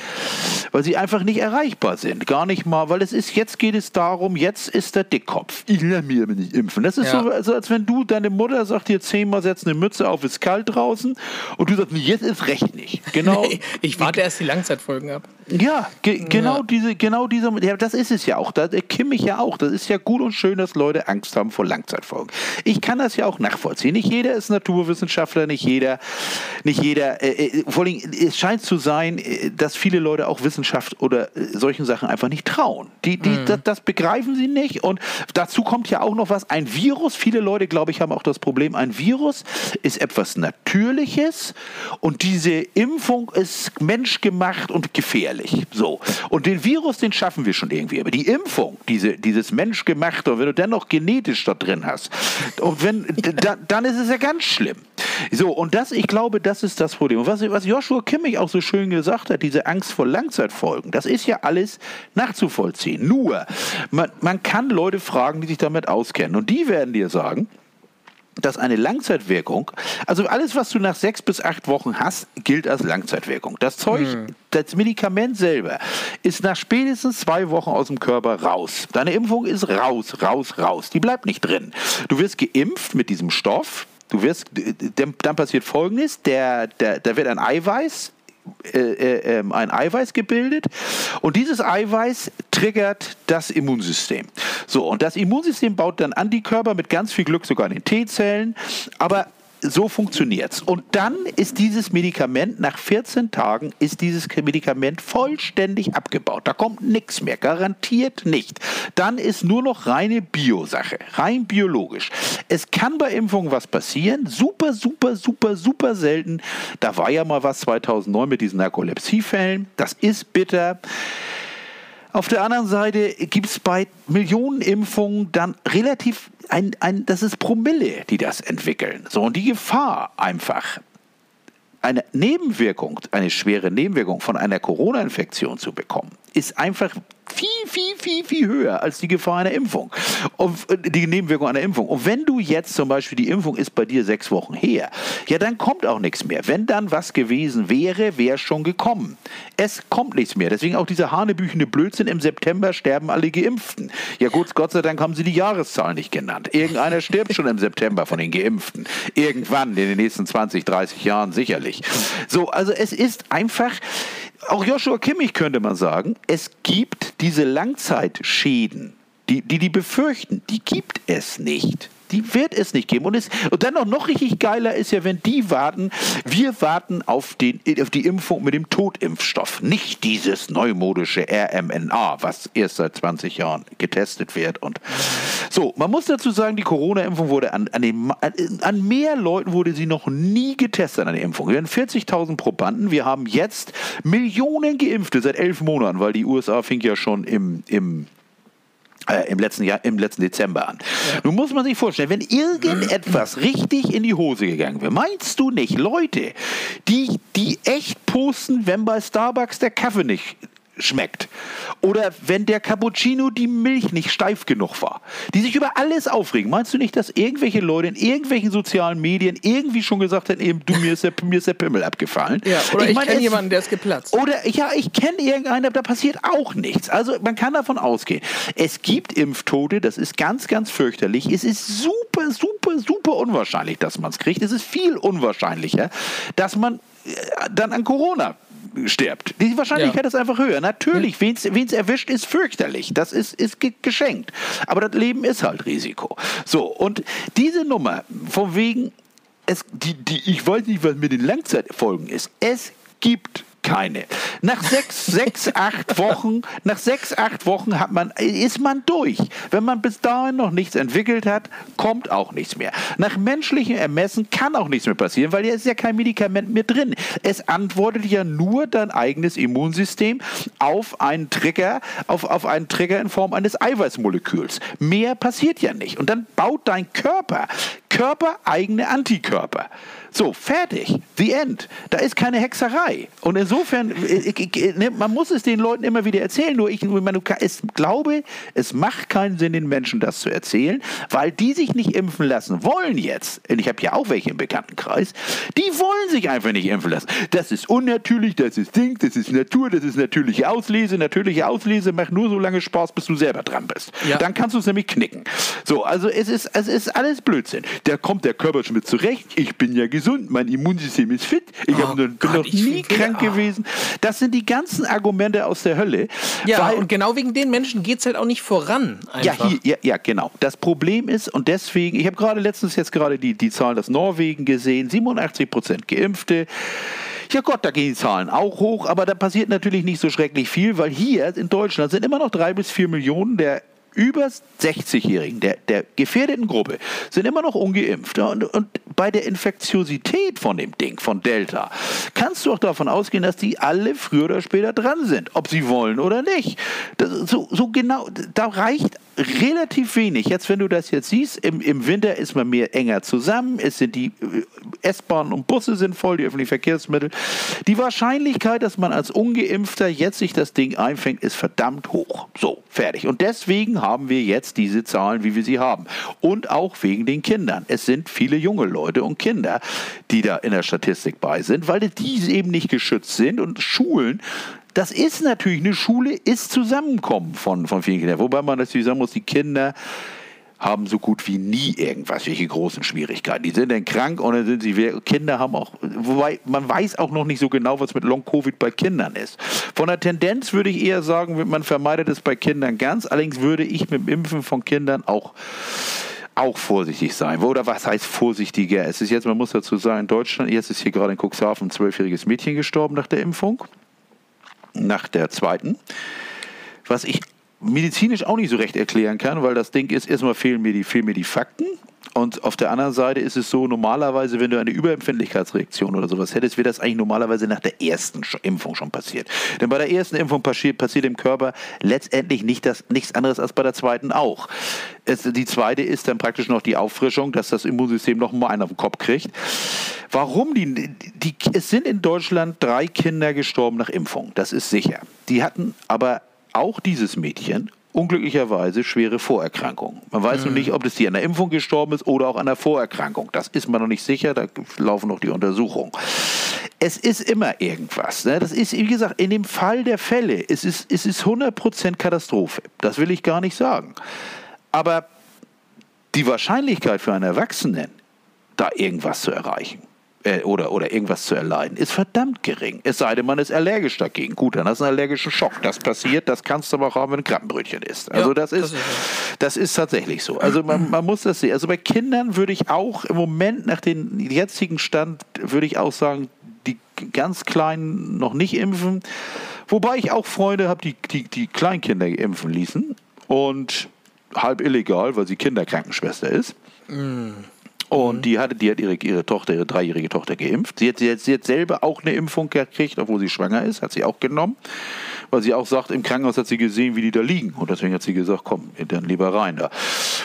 weil sie einfach nicht erreichbar sind. Gar nicht mal, weil es ist, jetzt geht es darum, jetzt ist der Dickkopf. Ich lasse mich aber nicht impfen. Das ist Ja. so, also als wenn du, deine Mutter sagt dir zehnmal, setz eine Mütze auf, ist kalt draußen und du sagst, jetzt ist recht nicht. Genau. ich warte erst die Langzeitfolgen ab. Ja, ge genau Ja. diese, genau diese, ja, das ist es ja auch. Da kimme ich ja auch. Das ist ja gut und schön, dass Leute Angst haben vor Langzeitfolgen. Ich kann das ja auch nachvollziehen. Nicht jeder ist Naturwissenschaftler, nicht jeder, nicht jeder. Äh, äh, vor allem, es scheint zu sein, äh, dass viele Leute auch Wissenschaft oder äh, solchen Sachen einfach nicht trauen. Die, die, das, das begreifen sie nicht. Und dazu kommt ja auch noch was. Ein Virus. Viele Leute, glaube ich, haben auch das Problem. Ein Virus ist etwas Natürliches und diese Impfung ist menschgemacht und gefährlich. So. Und den Virus, den schaffen wir schon irgendwie. Aber die Impfung, diese, dieses menschgemachte, und wenn du dann noch genetisch da drin hast, und wenn, da, dann ist es ja ganz schlimm. So, und das, ich glaube, das ist das Problem. Und was, was Joshua Kimmich auch so schön gesagt hat, diese Angst vor Langzeitfolgen, das ist ja alles nachzuvollziehen. Nur, man, man kann Leute fragen, die sich damit auskennen. Und die werden dir sagen, dass eine Langzeitwirkung, also alles, was du nach sechs bis acht Wochen hast, gilt als Langzeitwirkung. Das Zeug, das Medikament selber ist nach spätestens zwei Wochen aus dem Körper raus. Deine Impfung ist raus, raus, raus. Die bleibt nicht drin. Du wirst geimpft mit diesem Stoff. Du wirst, dann dann passiert Folgendes: der, der, da wird ein Eiweiß äh, äh, ähm, ein Eiweiß gebildet und dieses Eiweiß triggert das Immunsystem. So, und das Immunsystem baut dann Antikörper mit ganz viel Glück sogar in den T-Zellen, aber so funktioniert's. Und dann ist dieses Medikament, nach 14 Tagen ist dieses Medikament vollständig abgebaut. Da kommt nichts mehr, garantiert nicht. Dann ist nur noch reine Biosache, rein biologisch. Es kann bei Impfungen was passieren, super, super, super, super selten. Da war ja mal was 2009 mit diesen Narkolepsiefällen. Das ist bitter. Auf der anderen Seite gibt es bei Millionen Impfungen dann relativ ein, ein, das ist Promille, die das entwickeln. So, und die Gefahr einfach, eine Nebenwirkung, eine schwere Nebenwirkung von einer Corona-Infektion zu bekommen, ist einfach viel, viel, viel, viel höher als die Gefahr einer Impfung. Und äh, die Nebenwirkung einer Impfung. Und wenn du jetzt zum Beispiel, die Impfung ist bei dir sechs Wochen her, ja, dann kommt auch nichts mehr. Wenn dann was gewesen wäre, wäre schon gekommen. Es kommt nichts mehr. Deswegen auch dieser hanebüchende Blödsinn, im September sterben alle Geimpften. Ja gut, Gott sei Dank haben sie die Jahreszahl nicht genannt. Irgendeiner stirbt schon im September von den Geimpften. Irgendwann in den nächsten 20, 30 Jahren sicherlich. So, also es ist einfach, auch Joshua Kimmich könnte man sagen, es gibt diese Langzeitschäden, die, die die befürchten, die gibt es nicht. Die wird es nicht geben. Und, es, und dann noch, noch richtig geiler ist ja, wenn die warten, wir warten auf, den, auf die Impfung mit dem Totimpfstoff. Nicht dieses neumodische RMNA, was erst seit 20 Jahren getestet wird. Und so, man muss dazu sagen, die Corona-Impfung wurde an, an, den, an mehr Leuten wurde sie noch nie getestet an der Impfung. Wir haben 40.000 Probanden. Wir haben jetzt Millionen Geimpfte seit elf Monaten, weil die USA fing ja schon im, im äh, im letzten Jahr, im letzten Dezember an. Ja. Nun muss man sich vorstellen, wenn irgendetwas richtig in die Hose gegangen wäre, meinst du nicht, Leute, die, die echt posten, wenn bei Starbucks der Kaffee nicht schmeckt. Oder wenn der Cappuccino die Milch nicht steif genug war. Die sich über alles aufregen. Meinst du nicht, dass irgendwelche Leute in irgendwelchen sozialen Medien irgendwie schon gesagt haben, eben, du, mir ist der, mir ist der Pimmel abgefallen? Ja, oder ich, ich kenne jemanden, der ist geplatzt. Oder, ja, ich kenne irgendeinen, da passiert auch nichts. Also man kann davon ausgehen. Es gibt Impftote, das ist ganz, ganz fürchterlich. Es ist super, super, super unwahrscheinlich, dass man es kriegt. Es ist viel unwahrscheinlicher, dass man äh, dann an Corona stirbt. Die Wahrscheinlichkeit ja. ist einfach höher. Natürlich, ja. wen es erwischt, ist fürchterlich. Das ist, ist geschenkt. Aber das Leben ist halt Risiko. So, und diese Nummer, von wegen, es, die, die, ich weiß nicht, was mit den Langzeitfolgen ist. Es gibt keine. Nach sechs, sechs, acht Wochen, nach sechs, acht Wochen hat man, ist man durch. Wenn man bis dahin noch nichts entwickelt hat, kommt auch nichts mehr. Nach menschlichem Ermessen kann auch nichts mehr passieren, weil hier ist ja kein Medikament mehr drin. Es antwortet ja nur dein eigenes Immunsystem auf einen Trigger, auf, auf einen Trigger in Form eines Eiweißmoleküls. Mehr passiert ja nicht. Und dann baut dein Körper körpereigene Antikörper. So, fertig. The end. Da ist keine Hexerei. Und insofern, ich, ich, ne, man muss es den Leuten immer wieder erzählen. Nur ich, ich glaube, es macht keinen Sinn, den Menschen das zu erzählen, weil die sich nicht impfen lassen wollen jetzt. Und ich habe ja auch welche im Bekanntenkreis. Die wollen sich einfach nicht impfen lassen. Das ist unnatürlich, das ist Ding, das ist Natur, das ist natürliche Auslese. Natürliche Auslese macht nur so lange Spaß, bis du selber dran bist. Ja. Dann kannst du es nämlich knicken. So, also es ist, es ist alles Blödsinn. Da kommt der Körper schon mit zurecht. Ich bin ja gesund, mein Immunsystem ist fit, ich oh bin noch nie krank will, gewesen. Das sind die ganzen Argumente aus der Hölle. Ja, weil, und genau wegen den Menschen geht es halt auch nicht voran. Ja, hier, ja, ja, genau. Das Problem ist, und deswegen, ich habe gerade letztens jetzt gerade die, die Zahlen aus Norwegen gesehen, 87 Prozent Geimpfte. Ja Gott, da gehen die Zahlen auch hoch, aber da passiert natürlich nicht so schrecklich viel, weil hier in Deutschland sind immer noch drei bis vier Millionen der über 60-Jährigen, der, der gefährdeten Gruppe, sind immer noch ungeimpft. Und, und bei der Infektiosität von dem Ding, von Delta, kannst du auch davon ausgehen, dass die alle früher oder später dran sind, ob sie wollen oder nicht. Das, so, so genau, da reicht relativ wenig. Jetzt, wenn du das jetzt siehst, im, im Winter ist man mehr enger zusammen, es sind die äh, S-Bahnen und Busse sind voll, die öffentlichen Verkehrsmittel. Die Wahrscheinlichkeit, dass man als Ungeimpfter jetzt sich das Ding einfängt, ist verdammt hoch. So, fertig. Und deswegen haben wir jetzt diese Zahlen, wie wir sie haben. Und auch wegen den Kindern. Es sind viele junge Leute und Kinder, die da in der Statistik bei sind, weil die eben nicht geschützt sind und Schulen das ist natürlich, eine Schule ist Zusammenkommen von, von vielen Kindern. Wobei man natürlich sagen muss, die Kinder haben so gut wie nie irgendwas, welche großen Schwierigkeiten. Die sind dann krank und dann sind sie, Kinder haben auch, wobei man weiß auch noch nicht so genau, was mit Long-Covid bei Kindern ist. Von der Tendenz würde ich eher sagen, man vermeidet es bei Kindern ganz. Allerdings würde ich mit dem Impfen von Kindern auch auch vorsichtig sein. Oder was heißt vorsichtiger? Es ist jetzt, man muss dazu sagen, in Deutschland, jetzt ist hier gerade in Cuxhaven ein zwölfjähriges Mädchen gestorben nach der Impfung nach der zweiten. Was ich medizinisch auch nicht so recht erklären kann, weil das Ding ist, erstmal fehlen mir die, fehlen mir die Fakten. Und auf der anderen Seite ist es so, normalerweise, wenn du eine Überempfindlichkeitsreaktion oder sowas hättest, wäre das eigentlich normalerweise nach der ersten Impfung schon passiert. Denn bei der ersten Impfung passiert, passiert im Körper letztendlich nicht das, nichts anderes als bei der zweiten auch. Es, die zweite ist dann praktisch noch die Auffrischung, dass das Immunsystem noch mal einen auf den Kopf kriegt. Warum? Die, die, es sind in Deutschland drei Kinder gestorben nach Impfung, das ist sicher. Die hatten aber auch dieses Mädchen unglücklicherweise schwere Vorerkrankungen. Man weiß mhm. noch nicht, ob das die an der Impfung gestorben ist oder auch an der Vorerkrankung. Das ist man noch nicht sicher, da laufen noch die Untersuchungen. Es ist immer irgendwas. Ne? Das ist, wie gesagt, in dem Fall der Fälle, es ist, es ist 100% Katastrophe. Das will ich gar nicht sagen. Aber die Wahrscheinlichkeit für einen Erwachsenen, da irgendwas zu erreichen, äh, oder, oder irgendwas zu erleiden, ist verdammt gering. Es sei denn, man ist allergisch dagegen. Gut, dann hast du einen allergischen Schock. Das passiert, das kannst du aber auch haben, wenn du Krabbenbrötchen isst. Also Ja, das, ist, das ist das ist tatsächlich so. Also man, man muss das sehen. Also bei Kindern würde ich auch im Moment nach dem jetzigen Stand, würde ich auch sagen, die ganz Kleinen noch nicht impfen. Wobei ich auch Freunde habe, die, die, die Kleinkinder impfen ließen. Und halb illegal, weil sie Kinderkrankenschwester ist. Und die, hatte, die hat ihre, ihre Tochter, ihre dreijährige Tochter geimpft. Sie hat, sie, hat, sie hat selber auch eine Impfung gekriegt, obwohl sie schwanger ist, hat sie auch genommen. Weil sie auch sagt, im Krankenhaus hat sie gesehen, wie die da liegen. Und deswegen hat sie gesagt, komm, dann lieber rein da.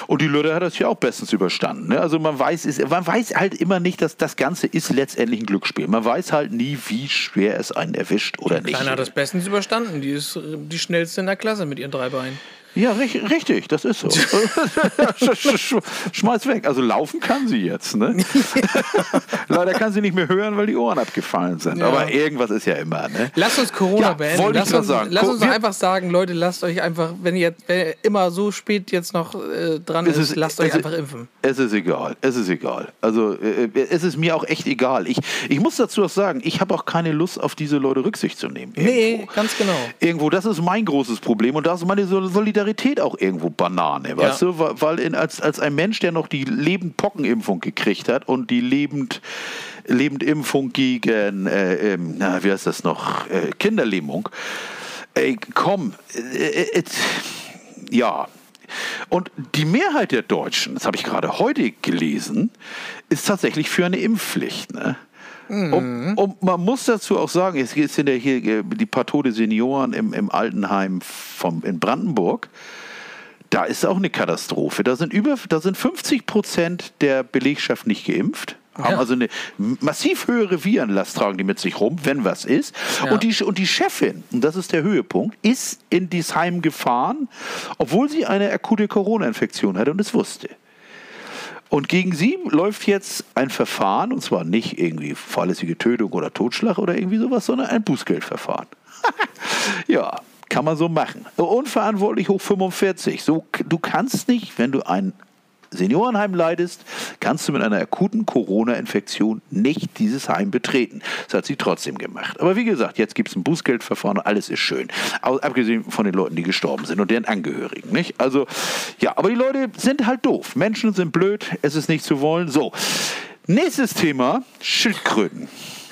Und die Leute hat das ja auch bestens überstanden. Ne? Also man weiß, ist, man weiß halt immer nicht, dass das Ganze ist letztendlich ein Glücksspiel. Man weiß halt nie, wie schwer es einen erwischt oder nicht. Kleiner hat das bestens überstanden. Die ist die schnellste in der Klasse mit ihren drei Beinen. Ja, richtig, das ist so. Sch- sch- sch- Schmeiß weg. Also laufen kann sie jetzt, ne? Leider kann sie nicht mehr hören, weil die Ohren abgefallen sind. Ja. Aber irgendwas ist ja immer, ne? Lasst uns Corona Ja, beenden. wollte ich Lasst grad uns, sagen. lasst uns einfach sagen, Leute, lasst euch einfach, wenn ihr, wenn ihr immer so spät jetzt noch äh, dran ist, ist- lasst euch ist- einfach impfen. Es ist egal, es ist egal. Also äh, es ist mir auch echt egal. Ich, ich muss dazu auch sagen, ich habe auch keine Lust, auf diese Leute Rücksicht zu nehmen. Nee, Irgendwo. ganz genau. Irgendwo, das ist mein großes Problem und da ist meine Sol- Solidarität auch irgendwo Banane, weißt du? Weil, weil in, als, als ein Mensch, der noch die Lebend-Pockenimpfung gekriegt hat und die Lebend, Lebendimpfung gegen, äh, na, wie heißt das noch, äh, Kinderlähmung, ey, komm, äh, äh, ja. Und die Mehrheit der Deutschen, das habe ich gerade heute gelesen, ist tatsächlich für eine Impfpflicht. Ne? Und, und man muss dazu auch sagen, es sind ja hier äh, die paar tote Senioren im, im Altenheim vom, in Brandenburg. Da ist auch eine Katastrophe. Da sind über, da sind 50 Prozent der Belegschaft nicht geimpft. Haben Ja. also eine massiv höhere Virenlast tragen die mit sich rum, wenn was ist. Ja. Und, die, und die Chefin, und das ist der Höhepunkt, ist in dieses Heim gefahren, obwohl sie eine akute Corona-Infektion hatte und es wusste. Und gegen sie läuft jetzt ein Verfahren, und zwar nicht irgendwie fahrlässige Tötung oder Totschlag oder irgendwie sowas, sondern ein Bußgeldverfahren. ja, kann man so machen. Unverantwortlich hoch 45. So, du kannst nicht, wenn du ein Seniorenheim leidest, kannst du mit einer akuten Corona-Infektion nicht dieses Heim betreten. Das hat sie trotzdem gemacht. Aber wie gesagt, jetzt gibt es ein Bußgeldverfahren und alles ist schön. Abgesehen von den Leuten, die gestorben sind und deren Angehörigen. Nicht? Also, ja, aber die Leute sind halt doof. Menschen sind blöd, es ist nicht zu wollen. So, nächstes Thema: Schildkröten.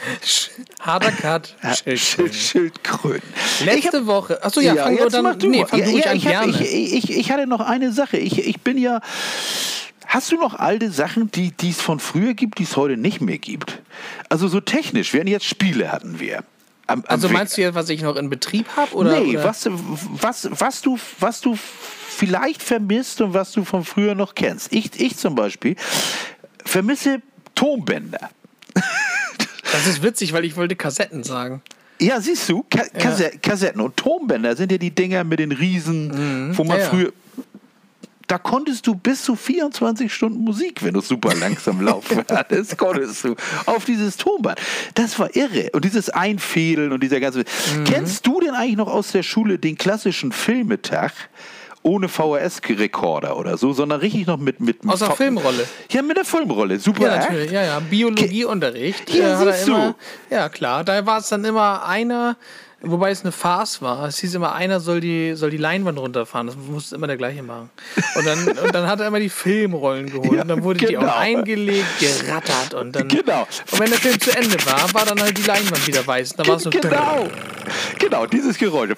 Harter Cut. Schild, Schildkröten. Letzte Woche. Achso, ja, Ja, fang jetzt dann, mach du nee, fang ja, du ja, ich, hab, ich, ich, ich hatte noch eine Sache. Ich, ich bin ja. Hast du noch alte Sachen, die es von früher gibt, die es heute nicht mehr gibt? Also so technisch. Wir hatten jetzt Spiele hatten wir. Am, am also meinst du jetzt, was ich noch in Betrieb habe? Oder, nee, oder? was, was, was, du, was du vielleicht vermisst und was du von früher noch kennst. Ich, ich zum Beispiel vermisse Tonbänder. Das ist witzig, weil ich wollte Kassetten sagen. Ja, siehst du, Ka Kasse Kassetten und Tonbänder sind ja die Dinger mit den Riesen, wo man Ja, ja. früher. Da konntest du bis zu 24 Stunden Musik, wenn du super langsam laufen hattest, konntest du auf dieses Tonband. Das war irre. Und dieses Einfädeln und dieser ganze. Mhm. Kennst du denn eigentlich noch aus der Schule den klassischen Filmetag? Ohne VHS-Rekorder oder so, sondern richtig noch mit. mit, mit Aus der V- Filmrolle. Ja, mit der Filmrolle. Super. Ja, natürlich. Ja, ja. Biologieunterricht. Ja, äh, siehst du. immer, ja, klar. Da war es dann immer einer, wobei es eine Farce war. Es hieß immer, einer soll die, soll die Leinwand runterfahren. Das musste immer der gleiche machen. Und dann, und dann hat er immer die Filmrollen geholt. Ja, und dann wurde die genau. auch eingelegt, gerattert. Und dann. Genau. Und wenn der Film zu Ende war, war dann halt die Leinwand wieder weiß. Da war es so. Genau. Genau, dieses Geräusch.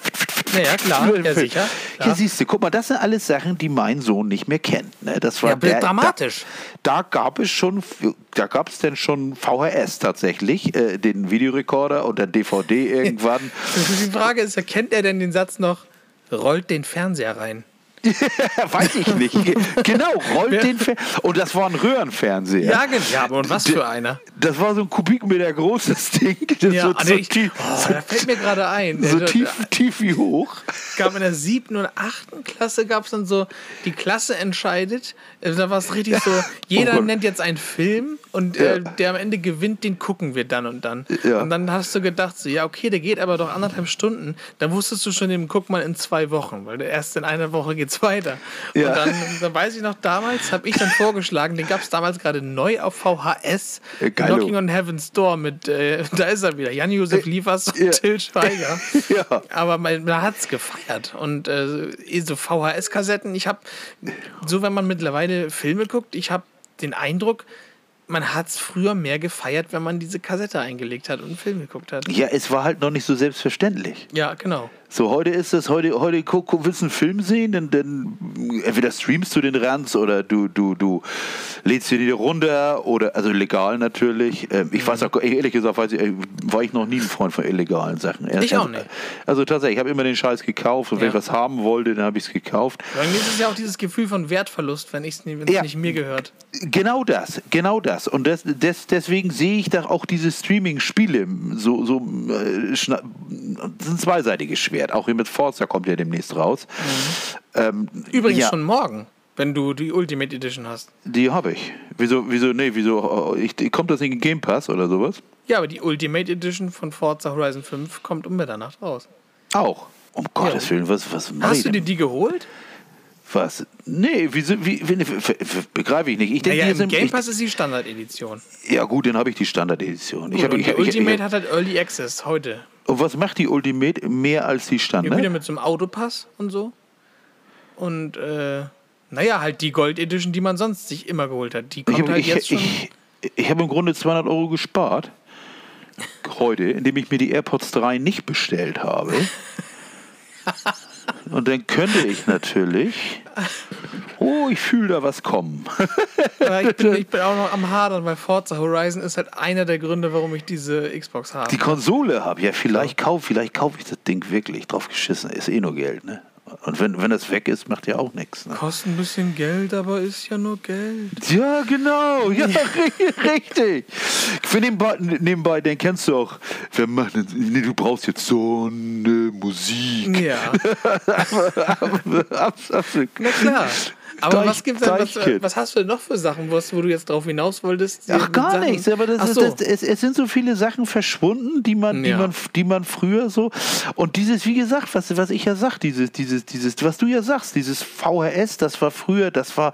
Naja, klar. Nur im Ja, Film. sicher. Ja, klar. siehst du, guck mal, das sind alles Sachen, die mein Sohn nicht mehr kennt. Ne? Das war Ja, der, dramatisch. Da, da gab es schon, da gab es denn schon VHS tatsächlich, äh, den Videorekorder und dann DVD irgendwann. Die Frage ist ja, kennt er denn den Satz noch? Rollt den Fernseher rein. Weiß ich nicht. Ge- Genau, rollt den Fer Und das war ein Röhrenfernseher. Ja, genau. Ja, aber und was für einer? Das war so ein Kubikmeter großes Ding. Das Ja, so, also so, ich, tief, oh, da fällt mir gerade ein. so Der- tief, tief wie hoch. gab in der siebten oder achten Klasse gab es dann so, die Klasse entscheidet, äh, da war es richtig so, jeder Oh nennt jetzt einen Film und äh, der am Ende gewinnt, den gucken wir dann und dann. Ja. Und dann hast du gedacht, so, ja okay, der geht aber doch anderthalb Stunden. Dann wusstest du schon, den guck mal in zwei Wochen, weil erst in einer Woche geht's geht's weiter. Ja. Und dann, dann weiß ich noch, damals habe ich dann vorgeschlagen, den gab es damals gerade neu auf VHS, geilo. Knocking on Heaven's Door mit, äh, da ist er wieder, Jan-Josef Liefers und ja. Till Schweiger. Ja. Aber man, man hat es gefeiert. Und äh, so VHS-Kassetten, ich habe, so wenn man mittlerweile Filme guckt, ich habe den Eindruck, man hat es früher mehr gefeiert, wenn man diese Kassette eingelegt hat und einen Film geguckt hat. Ja, es war halt noch nicht so selbstverständlich. Ja, genau. So, heute ist es, heute, heute guck, willst du einen Film sehen, dann, dann entweder streamst du den Ranz oder du, du, du lädst dir die runter oder, also legal natürlich. Ähm, Ich weiß auch, ehrlich gesagt, weiß ich, äh, war ich noch nie ein Freund von illegalen Sachen. Ich auch also, nicht. Also tatsächlich, ich habe immer den Scheiß gekauft und wenn Ja. ich was haben wollte, dann habe ich es gekauft. Bei mir ist es ja auch dieses Gefühl von Wertverlust, wenn es Ja. nicht mir gehört. Genau das, genau das. Und das, das, deswegen sehe ich da auch diese Streaming-Spiele so, so äh, das ist ein zweiseitiges Schwert. Auch hier mit Forza kommt ja demnächst raus. Ähm, Übrigens ja, schon morgen, wenn du die Ultimate Edition hast. Die habe ich. Wieso, wieso, nee, wieso, ich, kommt das in den Game Pass oder sowas? Ja, aber die Ultimate Edition von Forza Horizon 5 kommt um Mitternacht raus. Auch. Um Gottes Willen, was, was Hast du dir die geholt? Was? Nee, wieso, wie, wie, begreife ich nicht. Ich denke, Naja, im sind- Game ich- Pass ist die Standard-Edition. Ja gut, dann habe ich die Standard-Edition. Ich hab- ich- die ich- ich- Ultimate ich- hat halt Early Access heute. Und was macht die Ultimate mehr als die Ja, Standard? wieder mit so einem Autopass und so. Und, äh, naja, halt die Gold Edition, die man sonst sich immer geholt hat. Die Ich kommt habe halt ich, jetzt schon. ich, ich hab im Grunde 200 Euro gespart. Heute, indem ich mir die AirPods 3 nicht bestellt habe. Und dann könnte ich natürlich. Oh, ich fühle da was kommen. Aber ich, bin, ich bin auch noch am Hadern, weil Forza Horizon ist halt einer der Gründe, warum ich diese Xbox habe. Die Konsole habe. Ja, vielleicht kaufe vielleicht kauf ich das Ding wirklich. Drauf geschissen. Ist eh nur Geld, ne? Und wenn, wenn das weg ist, macht ja auch nichts. Ne? Kostet ein bisschen Geld, aber ist ja nur Geld. Ja, genau. Ja, ri- richtig. Für nebenbei, nebenbei, den kennst du auch. Wir machen, nee, du brauchst jetzt so eine Musik. Ja, Abs- Absolut. na klar. Aber Deich- was gibt's denn, was, was hast du denn noch für Sachen, wo, du jetzt drauf hinaus wolltest? Ach, Die gar Sachen- nichts. Aber das, ist, so. das, es, es sind so viele Sachen verschwunden, die man, die Ja. man, die man früher so. Und dieses, wie gesagt, was, was ich ja sag, dieses, dieses, dieses, was du ja sagst, dieses VHS, das war früher, das war.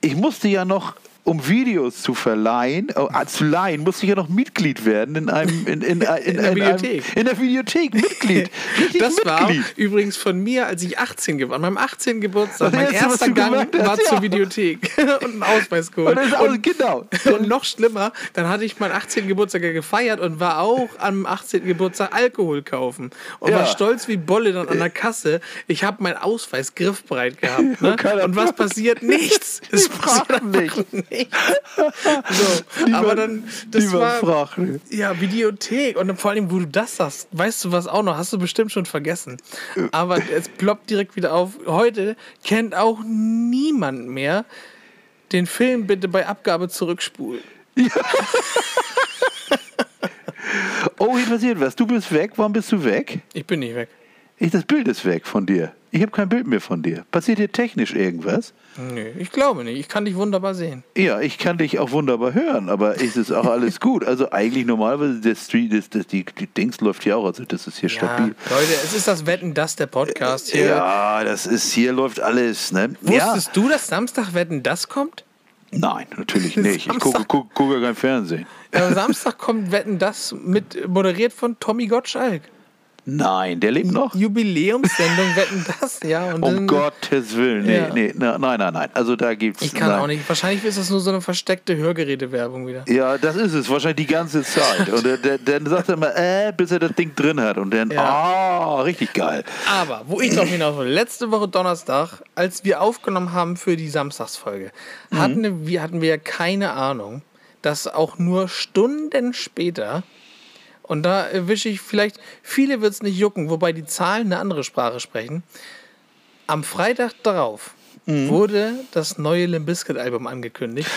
Ich musste ja noch. Um Videos zu verleihen, äh, zu leihen, musste ich ja noch Mitglied werden in einem in, in, in, in, der einem- Videothek. in der Videothek, Mitglied. Richtig Das war Mitglied. übrigens von mir, als ich 18 war. An meinem 18. Geburtstag, mein Erste, erster Gang war ja. zur Videothek und einen Ausweis Und geholt. auch, genau. Und noch schlimmer, dann hatte ich meinen 18. Geburtstag ja gefeiert und war auch am 18. Geburtstag Alkohol kaufen. Und Ja. war stolz wie Bolle dann an der Kasse. Ich habe meinen Ausweis griffbereit gehabt. Ne? Und was passiert? Nichts. Es passiert nichts. So, aber dann, das war, fragt. ja, Videothek. Und vor allem, wo du das sagst, weißt du was auch noch? Hast du bestimmt schon vergessen. Aber es ploppt direkt wieder auf. Heute kennt auch niemand mehr den Film bitte bei Abgabe zurückspulen. Oh, hier passiert was. Du bist weg. Warum bist du weg? Ich bin nicht weg. Ich, das Bild ist weg von dir. Ich habe kein Bild mehr von dir. Passiert hier technisch irgendwas? Nö, ich glaube nicht. Ich kann dich wunderbar sehen. Ja, ich kann dich auch wunderbar hören, aber ist es auch alles gut? Also eigentlich normalerweise Street, das, das, die, die Dings läuft hier auch, also das ist hier Ja, stabil. Leute, es ist das Wetten, das der Podcast hier. Ja, das ist hier läuft alles, ne? Wusstest du, dass Samstag Wetten, das kommt? Ja. Nein, natürlich nicht. Ich Samstag. gucke, gucke, gucke kein Fernsehen. Ja, Samstag kommt Wetten, das mit moderiert von Tommy Gottschalk. Nein, der lebt noch? Jubiläumssendung Wetten, das, ja. Und Um dann- Gottes Willen. Nee, Ja. nee, nein, nein, nein. Also da gibt's. Ich kann nein. auch nicht. Wahrscheinlich ist das nur so eine versteckte Hörgerätewerbung wieder. Ja, das ist es, wahrscheinlich die ganze Zeit. Und dann sagt er immer, äh, bis er das Ding drin hat. Und dann, ah, Ja. richtig geil. Aber, wo ich drauf hinaus will, letzte Woche Donnerstag, als wir aufgenommen haben für die Samstagsfolge, hatten, wir, hatten wir ja keine Ahnung, dass auch nur Stunden später, und da erwische ich vielleicht, viele wird es nicht jucken, wobei die Zahlen eine andere Sprache sprechen, am Freitag darauf wurde das neue Limp Bizkit Album angekündigt.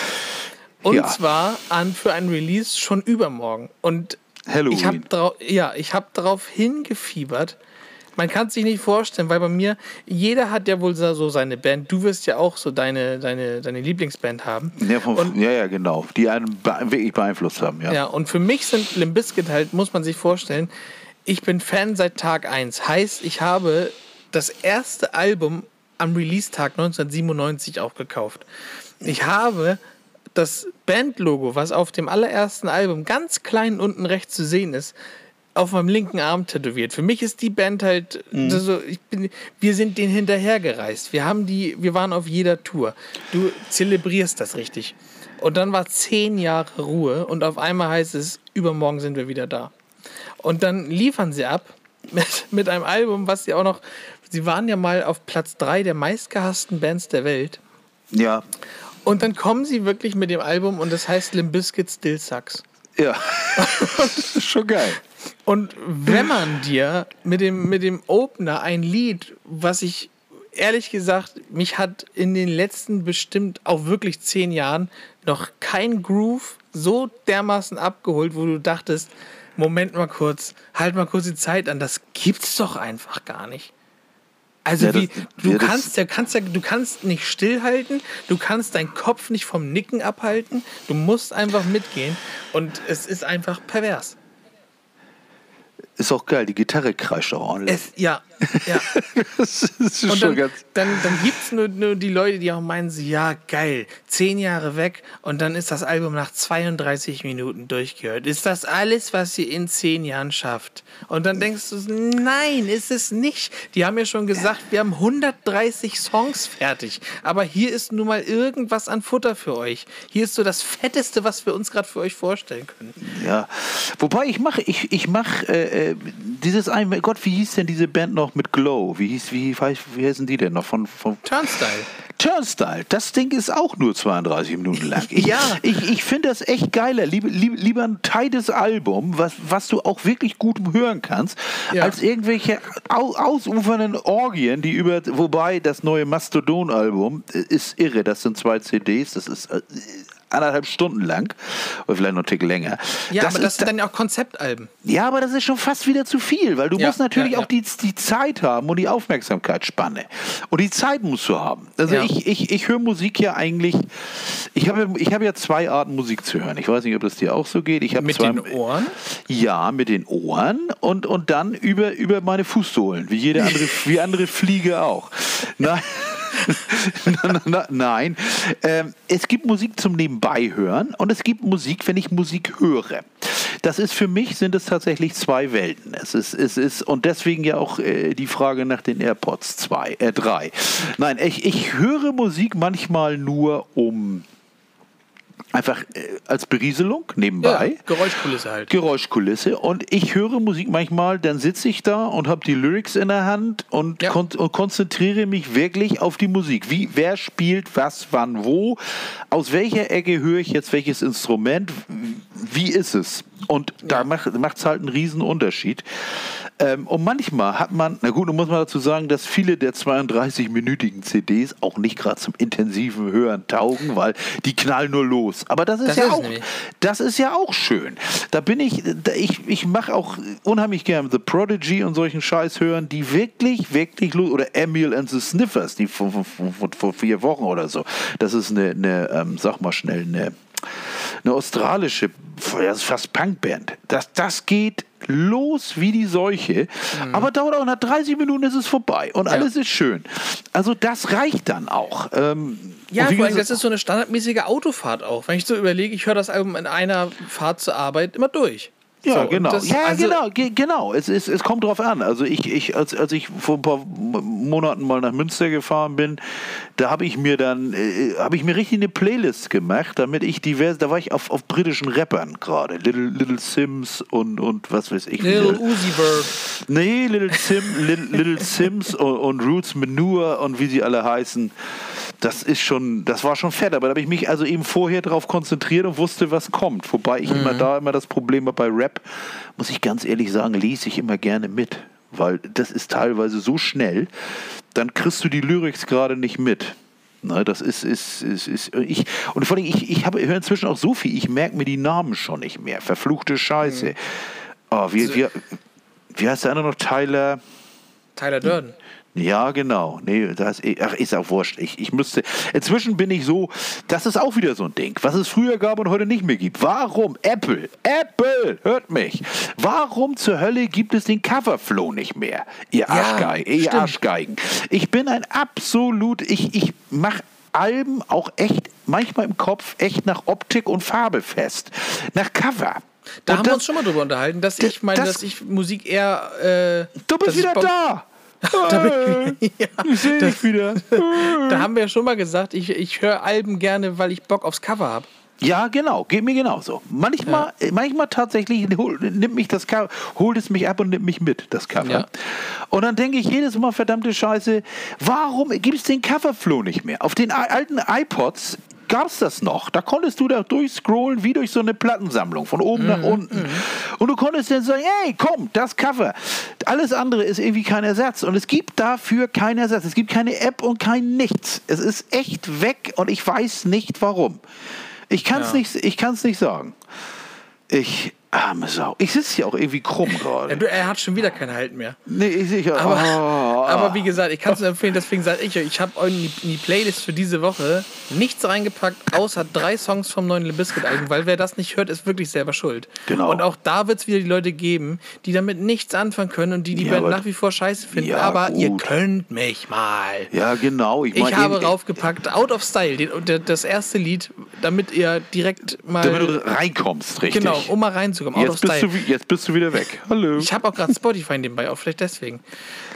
Und Ja. zwar an für ein Release schon übermorgen. Und Halloween. ich habe drau ja, ich habe darauf hingefiebert. Man kann es sich nicht vorstellen, weil bei mir, jeder hat ja wohl so seine Band. Du wirst ja auch so deine, deine, deine Lieblingsband haben. Ja, vom, ja, ja, genau. Die einen wirklich beeinflusst haben, ja. Ja, und für mich sind Limp Bizkit halt, muss man sich vorstellen, ich bin Fan seit Tag 1. Heißt, ich habe das erste Album am Release-Tag 1997 auch gekauft. Ich habe das Bandlogo, was auf dem allerersten Album ganz klein unten rechts zu sehen ist, auf meinem linken Arm tätowiert. Für mich ist die Band halt, mhm. ich bin, wir sind denen hinterhergereist. Wir haben die, wir waren auf jeder Tour. Du zelebrierst das richtig. Und dann war zehn Jahre Ruhe und auf einmal heißt es, übermorgen sind wir wieder da. Und dann liefern sie ab mit, mit einem Album, was sie auch noch, sie waren ja mal auf Platz drei der meistgehassten Bands der Welt. Ja. Und dann kommen sie wirklich mit dem Album und das heißt Limp Bizkit Still Sucks. Ja, das ist schon geil. Und wenn man dir mit dem, mit dem Opener ein Lied, was ich ehrlich gesagt, mich hat in den letzten bestimmt auch wirklich zehn Jahren noch kein Groove so dermaßen abgeholt, wo du dachtest, Moment mal kurz, halt mal kurz die Zeit an, das gibt's doch einfach gar nicht. Also ja, wie, du ja, kannst ja, kannst ja, du kannst nicht stillhalten, du kannst deinen Kopf nicht vom Nicken abhalten, du musst einfach mitgehen und es ist einfach pervers. Ist auch geil, die Gitarre kreischt auch ordentlich. Es, ja, ja. das ist und schon dann, ganz. Dann, dann gibt es nur, nur die Leute, die auch meinen, sie, ja, geil, zehn Jahre weg und dann ist das Album nach 32 Minuten durchgehört. Ist das alles, was ihr in zehn Jahren schafft? Und dann denkst du, nein, ist es nicht. Die haben ja schon gesagt, wir haben 130 Songs fertig. Aber hier ist nun mal irgendwas an Futter für euch. Hier ist so das Fetteste, was wir uns gerade für euch vorstellen können. Ja, wobei ich mache, ich, ich mache äh, äh dieses ein, Gott, wie hieß denn diese Band noch mit Glow? Wie hieß, wie, wie heißen die denn noch? Von, von Turnstyle. Turnstyle, das Ding ist auch nur 32 Minuten lang. Ich, ja. Ich, ich finde das echt geiler. Lieber, lieber ein teiles Album, was, was du auch wirklich gut hören kannst, ja. als irgendwelche ausufernden Orgien, die über, wobei das neue Mastodon-Album ist irre. Das sind zwei CDs, das ist äh, anderthalb Stunden lang oder vielleicht noch ein Tick länger. Ja, das aber das sind dann ja auch Konzeptalben. Ja, aber das ist schon fast wieder zu viel, weil du ja, musst natürlich ja, ja. auch die, die Zeit haben und die Aufmerksamkeitsspanne. Und die Zeit musst du haben. Also ich, ich, ich höre Musik ja eigentlich, ich habe ich hab ja zwei Arten Musik zu hören. Ich weiß nicht, ob das dir auch so geht. Ich mit zwei, den Ohren? Ja, mit den Ohren und, und dann über, über meine Fußsohlen, wie jede andere, wie andere Fliege auch. Nein. Nein, ähm, es gibt Musik zum Nebenbeihören und es gibt Musik, wenn ich Musik höre. Das ist für mich sind es tatsächlich zwei Welten. Es ist, es ist und deswegen ja auch äh, die Frage nach den AirPods 2, äh 3. Nein, ich, ich höre Musik manchmal nur um einfach äh, als Berieselung nebenbei. Ja, Geräuschkulisse halt. Geräuschkulisse. Und ich höre Musik manchmal, dann sitze ich da und habe die Lyrics in der Hand und, ja. kon und, konzentriere mich wirklich auf die Musik. Wie, wer spielt was, wann, wo, aus welcher Ecke höre ich jetzt welches Instrument, wie ist es? Und ja. da macht es halt einen riesen Unterschied. Ähm, und manchmal hat man, na gut, nun muss man dazu sagen, dass viele der 32-minütigen CDs auch nicht gerade zum intensiven Hören taugen, weil die knallen nur los. Aber das ist, das ja, ist auch, das ist ja auch schön. Da bin ich, ich, ich mache auch unheimlich gern The Prodigy und solchen Scheiß hören, die wirklich, wirklich los, oder Emil and the Sniffers, die vor, vor, vor, vor vier Wochen oder so. Das ist eine, eine ähm, sag mal schnell, eine eine australische, fast Punkband. Das, das geht los wie die Seuche, mhm. aber dauert auch nach 30 Minuten ist es vorbei und ja. alles ist schön. Also das reicht dann auch. Ähm, ja, vor allem, das ist so eine standardmäßige Autofahrt auch. Wenn ich so überlege, ich höre das Album in einer Fahrt zur Arbeit immer durch. Ja, so, genau. Das, ja, also genau, genau. Es, ist, es kommt drauf an. Also ich, ich als, als ich vor ein paar Monaten mal nach Münster gefahren bin, da habe ich mir dann, äh, habe ich mir richtig eine Playlist gemacht, damit ich diverse, da war ich auf, auf britischen Rappern gerade. Little, Little Sims und, und was weiß ich. Little. Uzi Bird. Nee, Little, Sim, Little, Little Sims und, und Roots Manure und wie sie alle heißen das ist schon, das war schon fett, aber da habe ich mich also eben vorher darauf konzentriert und wusste, was kommt. Wobei ich mhm. immer da immer das Problem habe bei Rap, muss ich ganz ehrlich sagen, lese ich immer gerne mit. Weil das ist teilweise so schnell, dann kriegst du die Lyrics gerade nicht mit. Na, das ist, ist, ist, ist ich, und vor allem, ich, ich höre inzwischen auch so viel, ich merke mir die Namen schon nicht mehr. Verfluchte Scheiße. Mhm. Oh, wie, wie, wie heißt der andere noch? Tyler. Tyler Durden. Ja, genau. Nee, das ach, ist auch wurscht. Ich, ich müsste. Inzwischen bin ich so, das ist auch wieder so ein Ding, was es früher gab und heute nicht mehr gibt. Warum? Apple, Apple, hört mich. Warum zur Hölle gibt es den Coverflow nicht mehr? Ihr, Arschgeigen, ihr Arschgeigen. Ich bin ein absolut, ich, ich mache Alben auch echt, manchmal im Kopf, echt nach Optik und Farbe fest. Nach Cover. Da und haben das, wir uns schon mal drüber unterhalten, dass ich meine, das, dass ich Musik eher. Äh, du bist wieder da! da ich, ja, ich dich wieder. da haben wir ja schon mal gesagt, ich, ich höre Alben gerne, weil ich Bock aufs Cover habe. Ja, genau, geht mir genauso. Manchmal, ja. manchmal tatsächlich hol, nimmt mich das Cover, holt es mich ab und nimmt mich mit, das Cover. Ja. Und dann denke ich jedes Mal, verdammte Scheiße, warum gibt es den Coverflow nicht mehr? Auf den alten iPods gab es das noch. Da konntest du da durchscrollen wie durch so eine Plattensammlung, von oben mhm, nach unten. Mhm. Und du konntest dann sagen, hey, komm, das Cover. Alles andere ist irgendwie kein Ersatz. Und es gibt dafür keinen Ersatz. Es gibt keine App und kein Nichts. Es ist echt weg und ich weiß nicht warum. Ich kann es ja. nicht, nicht sagen. Ich, Arme Sau. Ich sitze hier auch irgendwie krumm gerade. Er hat schon wieder keinen Halt mehr. Nee, ich sicher. Aber, oh, aber wie gesagt, ich kann es empfehlen, deswegen sage ich euch, ich habe in die Playlist für diese Woche nichts reingepackt, außer drei Songs vom neuen Limbiskit-Album, weil wer das nicht hört, ist wirklich selber schuld. Genau. Und auch da wird es wieder die Leute geben, die damit nichts anfangen können und die die ja, Band nach wie vor scheiße finden. Ja, aber gut. ihr könnt mich mal. Ja, genau. Ich, mein, ich habe raufgepackt, Out of Style, den, das erste Lied, damit ihr direkt mal. Damit du reinkommst, richtig. Genau, um mal reinzukommen Out jetzt of Style. Du, jetzt bist du wieder weg. Hallo. Ich habe auch gerade Spotify nebenbei, auch vielleicht deswegen.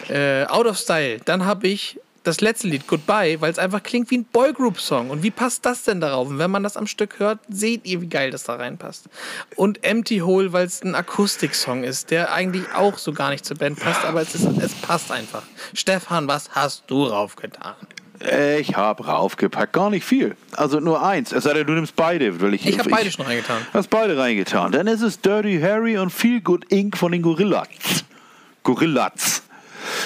Äh, Out of Style. Dann habe ich das letzte Lied, Goodbye, weil es einfach klingt wie ein Boygroup-Song. Und wie passt das denn darauf? Und wenn man das am Stück hört, seht ihr, wie geil das da reinpasst. Und Empty Hole, weil es ein Akustik-Song ist, der eigentlich auch so gar nicht zur Band passt, aber es, ist, es passt einfach. Stefan, was hast du raufgetan? Ich habe raufgepackt, gar nicht viel. Also nur eins. Es sei denn, du nimmst beide. Weil ich ich habe beide schon reingetan. Hast beide reingetan. Dann ist es Dirty Harry und Feel Good Inc. von den Gorillaz. Gorillaz.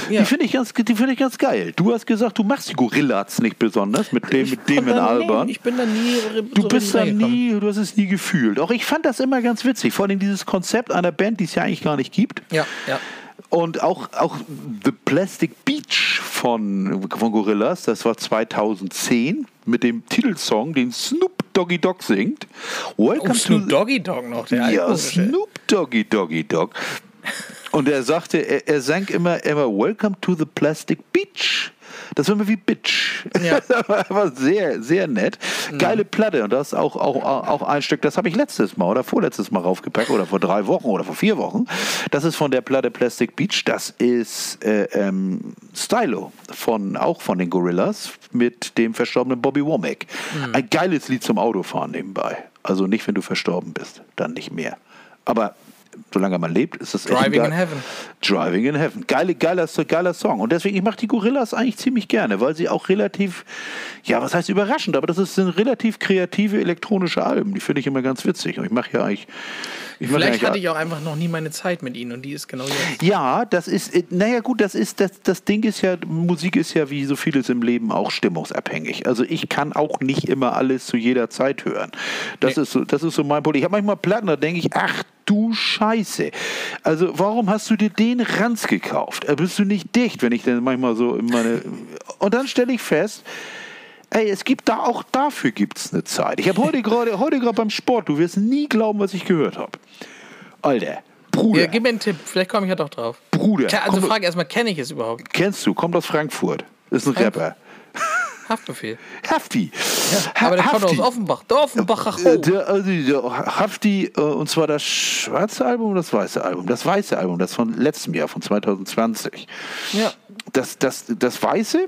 Ja. Die finde ich, ganz, find ich ganz geil. Du hast gesagt, du machst die Gorillaz nicht besonders mit dem, mit dem in Alban. Ich bin da nie. So du bist da nie, du hast es nie gefühlt. Auch ich fand das immer ganz witzig. Vor allem dieses Konzept einer Band, die es ja eigentlich gar nicht gibt. Ja, ja. Und auch, auch The Plastic Beach von, von Gorillas, das war 2010 mit dem Titelsong, den Snoop Doggy Dogg singt. Welcome oh, Snoop Doggy Dogg noch, der Ja, Snoop Doggy Doggy Dogg. Und er sagte, er, er sang immer, immer Welcome to the Plastic Beach. Das war immer wie Bitch. Ja. das war sehr, sehr nett. Mhm. Geile Platte. Und das ist auch, auch, auch ein Stück, das habe ich letztes Mal oder vorletztes Mal raufgepackt oder vor drei Wochen oder vor vier Wochen. Das ist von der Platte Plastic Beach. Das ist äh, ähm, Stylo, von, auch von den Gorillas mit dem verstorbenen Bobby Womack. Mhm. Ein geiles Lied zum Autofahren nebenbei. Also nicht, wenn du verstorben bist, dann nicht mehr. Aber solange man lebt, ist das Driving in Heaven. Driving in Heaven. Geile, geiler, geiler Song. Und deswegen, ich mache die Gorillas eigentlich ziemlich gerne, weil sie auch relativ, ja, was heißt überraschend, aber das sind relativ kreative elektronische Alben. Die finde ich immer ganz witzig. Und ich mache ja eigentlich. Ich Vielleicht hatte ich auch einfach noch nie meine Zeit mit ihnen und die ist genau jetzt. Ja, das ist, äh, naja gut, das ist, das, das Ding ist ja, Musik ist ja wie so vieles im Leben auch stimmungsabhängig. Also ich kann auch nicht immer alles zu jeder Zeit hören. Das, nee. ist, so, das ist so mein Problem. Ich habe manchmal Platten, da denke ich, ach du Scheiße. Also warum hast du dir den Ranz gekauft? Äh, bist du nicht dicht, wenn ich dann manchmal so in meine... Und dann stelle ich fest, ey, es gibt da auch dafür gibt es eine Zeit. Ich habe heute gerade heute beim Sport, du wirst nie glauben, was ich gehört habe. Alter, Bruder. Ja, gib mir einen Tipp, vielleicht komme ich ja doch drauf. Bruder. Also komm, frage erstmal, kenne ich es überhaupt? Kennst du, kommt aus Frankfurt. Ist ein. Rapper. Haftbefehl. Hafti. Ja, aber der kommt aus Offenbach. Der Offenbacher Ho. Der, also der Hafti, äh, und zwar das schwarze Album oder das weiße Album? Das weiße Album, das von letztem Jahr, von 2020. Ja. Das, das, das weiße,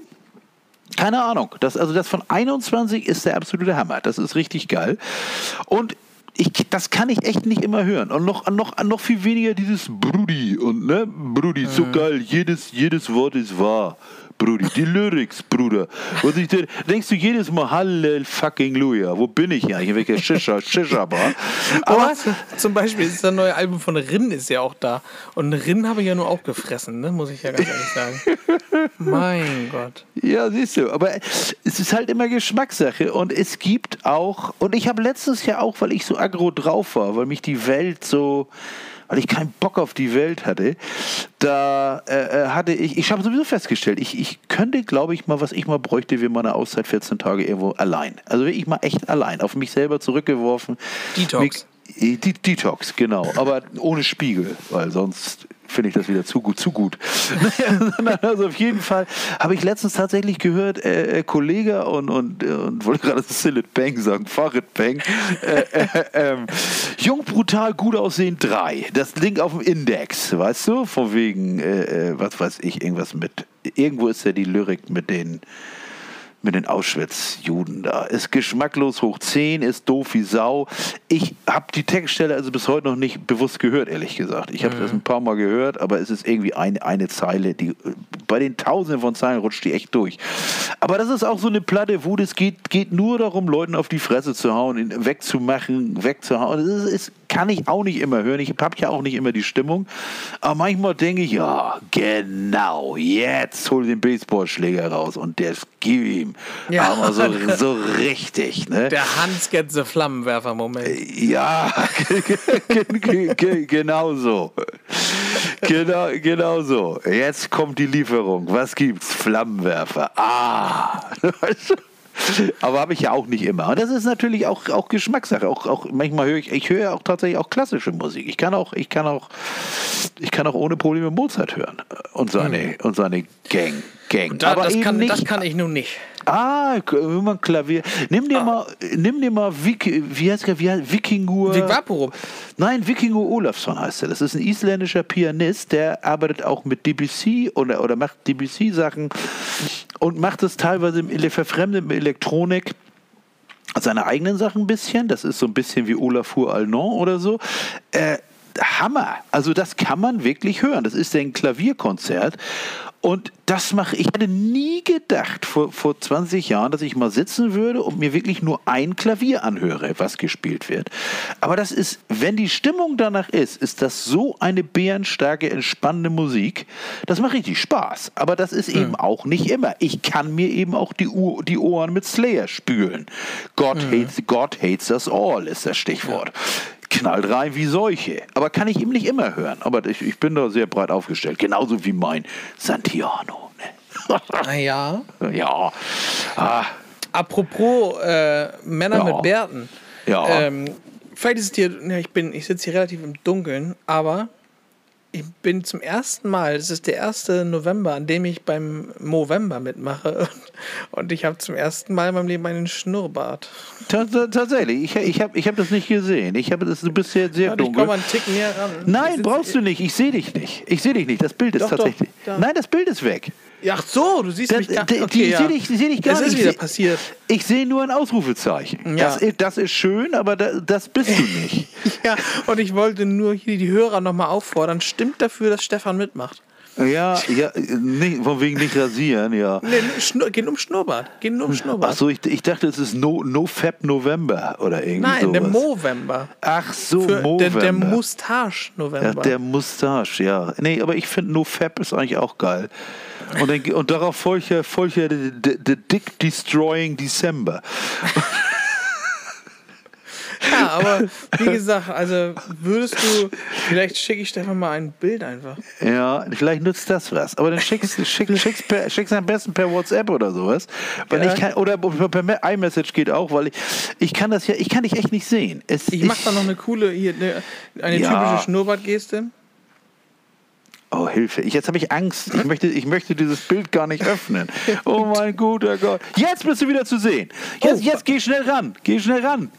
keine Ahnung. Das, also das von 21 ist der absolute Hammer. Das ist richtig geil. Und ich, das kann ich echt nicht immer hören. Und noch, noch, noch viel weniger dieses Brudi. Und ne, Brudi, so mhm. geil, jedes, jedes Wort ist wahr. Brudi. Die Lyrics, Bruder. Und ich denkst du jedes Mal, Hallel fucking Luja, wo bin ich eigentlich? In welcher Shisha, Shisha Bar? Aber zum Beispiel ist das neue Album von Rin ist ja auch da. Und Rin habe ich ja nur auch gefressen, ne? muss ich ja ganz ehrlich sagen. mein Gott. Ja, siehst du. Aber es ist halt immer Geschmackssache. Und es gibt auch, und ich habe letztes Jahr auch, weil ich so aggro drauf war, weil mich die Welt so weil ich keinen Bock auf die Welt hatte, da äh, äh hatte ich, ich habe sowieso festgestellt, ich, ich könnte, glaube ich, mal, was ich mal bräuchte, wäre mal eine Auszeit 14 Tage irgendwo allein. Also wirklich mal echt allein, auf mich selber zurückgeworfen. Detox. Die, Detox, genau, aber ohne Spiegel, weil sonst finde ich das wieder zu gut, zu gut. also auf jeden Fall habe ich letztens tatsächlich gehört, äh, äh, Kollege und, und, und wollte gerade Silit Bang sagen, Farid Bang, äh, äh, ähm, Jung, brutal, gut aussehen, drei. Das Ding auf dem Index, weißt du, von wegen, äh, äh, was weiß ich, irgendwas mit, irgendwo ist ja die Lyrik mit den mit den Auschwitz-Juden da. Ist geschmacklos hoch 10, ist doof wie Sau. Ich habe die Textstelle also bis heute noch nicht bewusst gehört, ehrlich gesagt. Ich habe mhm. das ein paar Mal gehört, aber es ist irgendwie eine, eine Zeile, die bei den Tausenden von Zeilen rutscht die echt durch. Aber das ist auch so eine Platte, wo das geht, geht nur darum, Leuten auf die Fresse zu hauen, wegzumachen, wegzuhauen. Das ist, ist, kann ich auch nicht immer hören. Ich habe ja auch nicht immer die Stimmung. Aber manchmal denke ich, ja, genau, jetzt hol den Baseballschläger raus und der gib ihm. Ja. Aber so, so richtig. Ne? Der Hans Getze Flammenwerfer-Moment. Ja, genau so. Genau, genau so. Jetzt kommt die Lieferung. Was gibt's? Flammenwerfer. Ah! Aber habe ich ja auch nicht immer. Und das ist natürlich auch, auch Geschmackssache. Auch, auch manchmal höre ich, ich höre auch tatsächlich auch klassische Musik. Ich kann auch, ich kann auch, ich kann auch ohne Probleme Mozart hören und seine, mhm. und seine Gang. Gang. Da, Aber das, kann, nicht, das kann ich nun nicht. Ah, immer Klavier. Nimm dir ah. mal, nimm dir mal Vik, wie heißt der, wie heißt Vikingur. Vik Nein, Vikingur Olafsson heißt er. Das ist ein isländischer Pianist, der arbeitet auch mit DBC oder, oder macht DBC-Sachen und macht es teilweise im, verfremdet mit Elektronik seine eigenen Sachen ein bisschen. Das ist so ein bisschen wie Olafur Alnon oder so. Äh, Hammer. Also das kann man wirklich hören. Das ist ein Klavierkonzert. Und das mache ich. hätte nie gedacht vor, vor 20 Jahren, dass ich mal sitzen würde und mir wirklich nur ein Klavier anhöre, was gespielt wird. Aber das ist, wenn die Stimmung danach ist, ist das so eine bärenstarke, entspannende Musik. Das macht richtig Spaß. Aber das ist eben mhm. auch nicht immer. Ich kann mir eben auch die, Uhr, die Ohren mit Slayer spülen. God, mhm. hates, God hates us all ist das Stichwort. Ja knallt rein wie solche. Aber kann ich ihm nicht immer hören. Aber ich, ich bin da sehr breit aufgestellt. Genauso wie mein Santiano. Ne? Ah, ja. Ja. Ah. Apropos äh, Männer ja. mit Bärten. Ja. Ähm, vielleicht ist es dir, ja, ich bin, ich sitze hier relativ im Dunkeln, aber ich bin zum ersten Mal, es ist der 1. November, an dem ich beim Movember mitmache. Und ich habe zum ersten Mal in meinem Leben einen Schnurrbart. Tatsächlich, ich, ich habe ich hab das nicht gesehen. Ich habe das, du bist sehr, sehr dunkel. Ich komme einen Tick näher ran. Nein, brauchst du nicht. Ich sehe dich nicht. Ich sehe dich nicht. Das Bild ist doch, tatsächlich. Doch, Nein, das Bild ist weg. Ach so, du siehst das, mich gar nicht. Okay, ich ja. sehe dich, seh dich gar nicht. Das ist wieder passiert. Ich sehe nur ein Ausrufezeichen. Ja. Das, das ist schön, aber das, das bist du nicht. ja, und ich wollte nur hier die Hörer nochmal auffordern. Stimmt dafür, dass Stefan mitmacht? Ja, ja, nicht, von wegen nicht rasieren, ja. Nee, Schnur, geht um Schnurrbart. Geht nur um Schnurrbart. Ach so, ich, ich dachte, es ist No, no Fab November oder irgendwie Nein, sowas. der Movember. Ach so, Für Movember. Der, der Mustache November. Ja, der Mustache, ja. Nee, aber ich finde No Fab ist eigentlich auch geil. Und, dann, und darauf folgt ja, folgt ja the, the, Dick Destroying December. Ja, aber wie gesagt, also würdest du, vielleicht schicke ich Stefan mal ein Bild einfach. Ja, vielleicht nützt das was. Aber dann schickst schick, schick's, per, schick's am besten per WhatsApp oder sowas. Weil ja. ich kann, oder per iMessage geht auch, weil ich, ich kann das ja, ich kann dich echt nicht sehen. Es, ich mache da noch eine coole, hier, eine, eine ja. typische Schnurrbartgeste. Oh, Hilfe. Ich, jetzt habe ich Angst. Ich möchte, ich möchte dieses Bild gar nicht öffnen. Oh mein guter Gott. Jetzt bist du wieder zu sehen. Jetzt, oh. jetzt geh schnell ran. Geh schnell ran.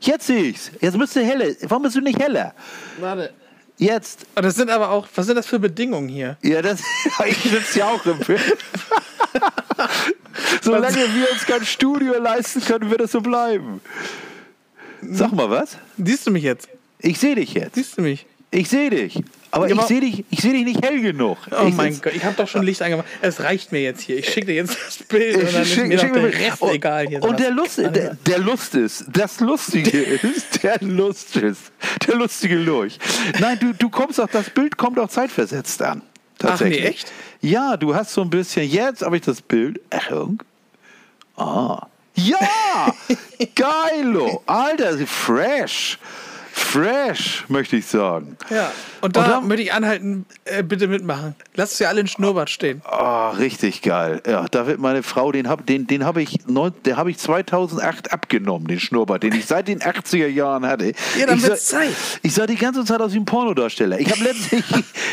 Jetzt sehe ich's. Jetzt bist du heller. Warum bist du nicht heller? Warte. Jetzt. Oh, das sind aber auch, was sind das für Bedingungen hier? Ja, das, ich sitze ja auch im Bild. Solange wir uns kein Studio leisten können, wird es so bleiben. Sag mal was? Siehst du mich jetzt? Ich sehe dich jetzt. Siehst du mich? Ich sehe dich. Aber ich sehe dich, seh dich nicht hell genug. Oh ich mein Gott, ich habe doch schon Licht angemacht. Es reicht mir jetzt hier. Ich schicke dir jetzt das Bild und dann schick, ist mir der Rest und, egal. Hier und der Lust, der, der, Lust ist, das Lustige ist, der Lust ist, der lustige Lurch. Nein, du, du kommst auch, das Bild kommt auch zeitversetzt an. Tatsächlich. Ach nee, echt? Ja, du hast so ein bisschen, jetzt habe ich das Bild, Achtung. Ah. Ja! Geilo! Alter, fresh! Fresh, möchte ich sagen. Ja. Und da, dann, möchte ich anhalten, äh, bitte mitmachen. Lasst es ja alle in Schnurrbart stehen. Oh, richtig geil. Ja, da wird meine Frau, den habe den, den hab ich, hab ich 2008 abgenommen, den Schnurrbart, den ich seit den 80er Jahren hatte. Ja, dann wird Zeit. Ich sah die ganze Zeit aus wie ein Pornodarsteller. Ich habe ich,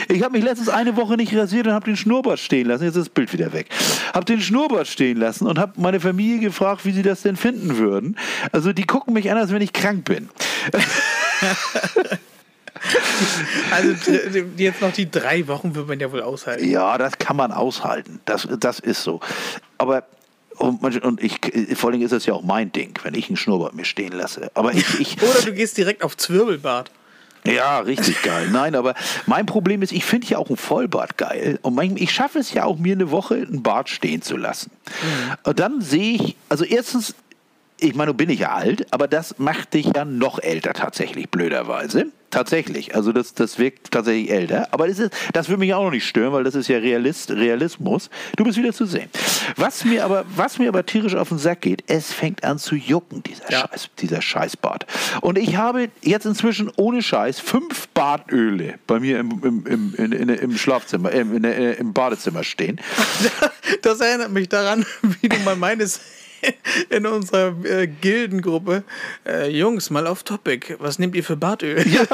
ich hab mich letztens eine Woche nicht rasiert und habe den Schnurrbart stehen lassen. Jetzt ist das Bild wieder weg. Habe den Schnurrbart stehen lassen und habe meine Familie gefragt, wie sie das denn finden würden. Also die gucken mich an, als wenn ich krank bin. Also jetzt noch die drei Wochen wird man ja wohl aushalten. Ja, das kann man aushalten. Das, das ist so. Aber und, und ich, vor allem ist das ja auch mein Ding, wenn ich einen Schnurrbart mir stehen lasse. Aber ich, ich Oder du gehst direkt auf Zwirbelbart. Ja, richtig geil. Nein, aber mein Problem ist, ich finde ja auch ein Vollbart geil. Und mein, ich schaffe es ja auch, mir eine Woche einen Bart stehen zu lassen. Mhm. Und dann sehe ich, also erstens ich meine, du bin ich ja alt, aber das macht dich ja noch älter tatsächlich, blöderweise. Tatsächlich. Also das, das wirkt tatsächlich älter. Aber das, ist, das würde mich auch noch nicht stören, weil das ist ja Realist, Realismus. Du bist wieder zu sehen. Was mir aber, was mir aber tierisch auf den Sack geht, es fängt an zu jucken, dieser, ja. Scheiß, dieser Scheißbart. Und ich habe jetzt inzwischen ohne Scheiß fünf Bartöle bei mir im, im, im, in, in, im Schlafzimmer, im, in, im Badezimmer stehen. Das erinnert mich daran, wie du mal meines in unserer äh, Gildengruppe, äh, Jungs, mal auf Topic, was nehmt ihr für Bartöl? Ja,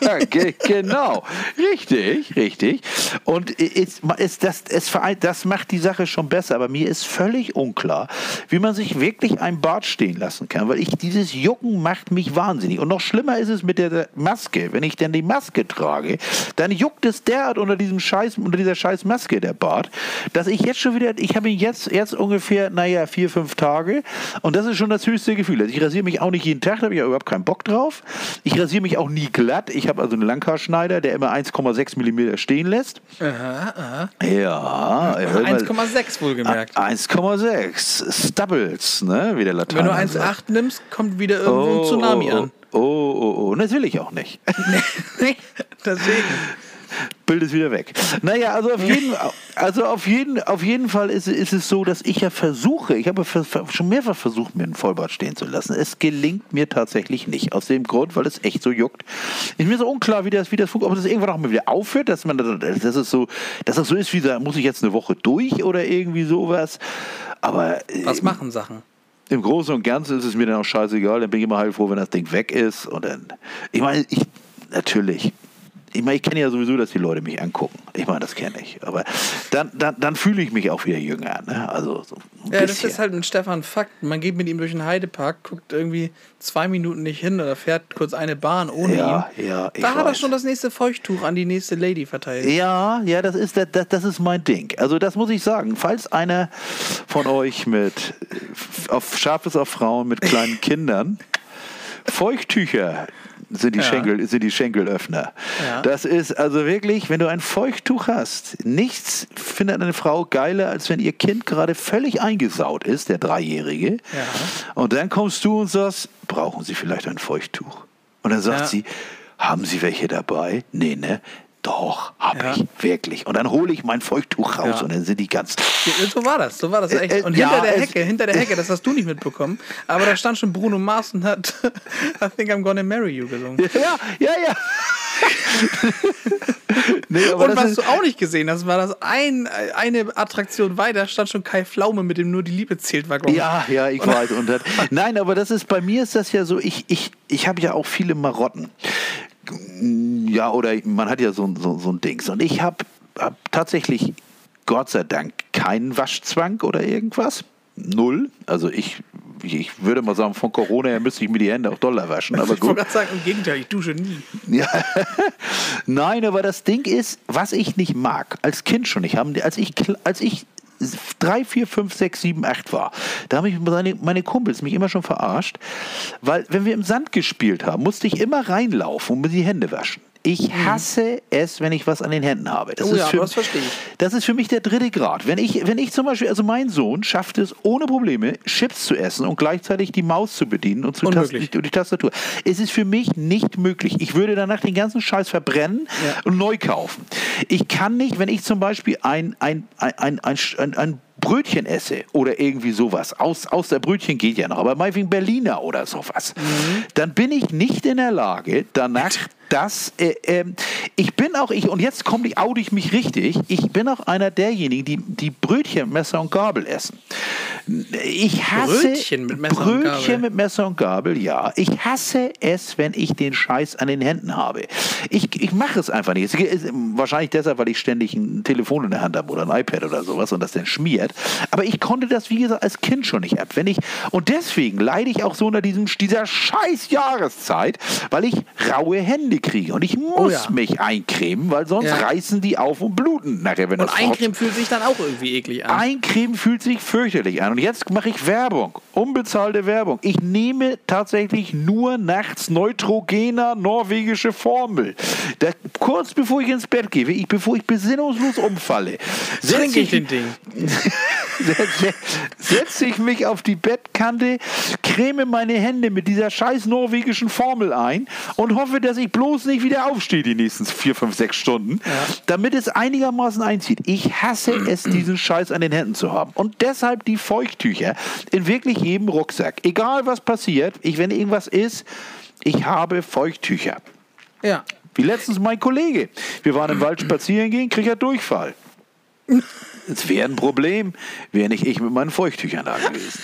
ja genau. Richtig, richtig. Und es, es, das, es, das macht die Sache schon besser, aber mir ist völlig unklar, wie man sich wirklich ein Bart stehen lassen kann, weil ich dieses Jucken macht mich wahnsinnig. Und noch schlimmer ist es mit der Maske. Wenn ich dann die Maske trage, dann juckt es derart unter diesem Scheiß, unter dieser scheiß Maske, der Bart, dass ich jetzt schon wieder, ich habe ihn jetzt erst ungefähr, naja, vier, fünf Tage Tage. Und das ist schon das höchste Gefühl. Also ich rasiere mich auch nicht jeden Tag, da habe ich ja überhaupt keinen Bock drauf. Ich rasiere mich auch nie glatt. Ich habe also einen Langhaarschneider, der immer 1,6 mm stehen lässt. Aha, aha. Ja. 1,6 wohlgemerkt. 1,6. Stubbles, ne? wie der Latein Wenn du 1,8 nimmst, kommt wieder irgendwo oh, ein Tsunami oh, an. Oh, oh, oh. Das will ich auch nicht. nee, deswegen. Bild ist wieder weg. Naja, also auf jeden, also auf jeden, auf jeden Fall ist, ist es so, dass ich ja versuche, ich habe schon mehrfach versucht, mir einen Vollbart stehen zu lassen. Es gelingt mir tatsächlich nicht. Aus dem Grund, weil es echt so juckt. Ist mir so unklar, wie das, wie das funktioniert, ob das irgendwann auch mal wieder aufhört, dass man das ist so, dass das so ist, wie da muss ich jetzt eine Woche durch oder irgendwie sowas. Aber. Was machen Sachen? Im Großen und Ganzen ist es mir dann auch scheißegal. Dann bin ich immer heilfroh, wenn das Ding weg ist. Und dann, ich meine, ich, natürlich, ich meine, ich kenne ja sowieso, dass die Leute mich angucken. Ich meine, das kenne ich. Aber dann, dann, dann fühle ich mich auch wieder jünger. Ne? Also so ja, bisschen. das ist halt mit Stefan Fakt. Man geht mit ihm durch den Heidepark, guckt irgendwie zwei Minuten nicht hin oder fährt kurz eine Bahn ohne ja, ihn. Ja, da hat er schon das nächste Feuchttuch an die nächste Lady verteilt. Ja, ja, das ist, das, das ist mein Ding. Also das muss ich sagen. Falls einer von euch mit auf scharfes auf Frauen mit kleinen Kindern Feuchttücher sind die, ja. Schenkel, sind die Schenkelöffner. Ja. Das ist also wirklich, wenn du ein Feuchttuch hast, nichts findet eine Frau geiler, als wenn ihr Kind gerade völlig eingesaut ist, der Dreijährige. Ja. Und dann kommst du und sagst, brauchen Sie vielleicht ein Feuchttuch? Und dann sagt sie, haben Sie welche dabei? Nee, ne? Doch, hab ja. ich, wirklich. Und dann hole ich mein Feuchttuch raus ja. und dann sind die ganz. so war das, so war das echt. Äh, und hinter ja, der Hecke, hinter der Hecke, das hast du nicht mitbekommen, aber da stand schon Bruno Mars und hat I think I'm gonna marry you gesungen. Ja, ja, ja. nee, und was du auch nicht gesehen hast, war das ein, eine Attraktion weiter, stand schon Kai Pflaume mit dem Nur die Liebe zählt Waggon. Ja, ja, ich weiß. Und das, nein, aber das ist bei mir ist das ja so, ich, ich, ich habe ja auch viele Marotten ja, oder man hat ja so, so, so ein Ding. Und ich habe hab tatsächlich, Gott sei Dank, keinen Waschzwang oder irgendwas. Null. Also ich, ich würde mal sagen, von Corona her müsste ich mir die Hände auch doller waschen. Aber ich wollte gerade sagen, im Gegenteil, ich dusche nie. Ja. Nein, aber das Ding ist, was ich nicht mag, als Kind schon nicht, haben, als ich, als ich drei, vier, fünf, sechs, sieben, acht war, da haben mich meine, meine Kumpels mich immer schon verarscht, weil wenn wir im Sand gespielt haben, musste ich immer reinlaufen und mir die Hände waschen. Ich mhm. hasse es, wenn ich was an den Händen habe. Das, oh, ist, ja, für, das, verstehe ich. das ist für mich der dritte Grad. Wenn ich, wenn ich zum Beispiel, also mein Sohn schafft es ohne Probleme, Chips zu essen und gleichzeitig die Maus zu bedienen und, zu Unmöglich. die, die Tastatur. Es ist für mich nicht möglich. Ich würde danach den ganzen Scheiß verbrennen ja. und neu kaufen. Ich kann nicht, wenn ich zum Beispiel ein, ein, ein, ein, ein, ein Brötchen esse oder irgendwie sowas, aus, aus der Brötchen geht ja noch, aber meinetwegen Berliner oder sowas, mhm. dann bin ich nicht in der Lage, danach das, äh, äh, ich bin auch, ich, und jetzt komme ich, aude ich mich richtig, ich bin auch einer derjenigen, die, die Brötchen, Messer und Gabel essen. Ich hasse Brötchen mit Messer Brötchen und Gabel. mit Messer und Gabel, ja. Ich hasse es, wenn ich den Scheiß an den Händen habe. Ich, ich mache es einfach nicht. Es wahrscheinlich deshalb, weil ich ständig ein Telefon in der Hand habe oder ein iPad oder sowas und das dann schmiert. Aber ich konnte das, wie gesagt, als Kind schon nicht ab. Wenn ich, und deswegen leide ich auch so unter diesem, dieser scheiß Jahreszeit, weil ich raue Hände kriege. Und ich muss Oh ja. mich eincremen, weil sonst Ja. reißen die auf und bluten nachher, wenn Und das Eincremen fühlt sich dann auch irgendwie eklig an. Eincremen fühlt sich fürchterlich an. Und jetzt mache ich Werbung. Unbezahlte Werbung. Ich nehme tatsächlich nur nachts Neutrogener norwegische Formel. Da, kurz bevor ich ins Bett gehe, ich, bevor ich besinnungslos umfalle, Trinke ich ich, den Ding. setze, ich mich auf die Bettkante, creme meine Hände mit dieser scheiß norwegischen Formel ein und hoffe, dass ich bloß nicht wieder aufstehe die nächsten vier, fünf, sechs Stunden, damit es einigermaßen einzieht. Ich hasse es, diesen Scheiß an den Händen zu haben. Und deshalb die Feuchttücher in wirklich jedem Rucksack. Egal was passiert, ich, wenn irgendwas ist, ich habe Feuchttücher. Ja. Wie letztens mein Kollege. Wir waren im Wald spazieren gehen, kriegt er Durchfall. Es wäre ein Problem, wäre nicht ich mit meinen Feuchttüchern da gewesen.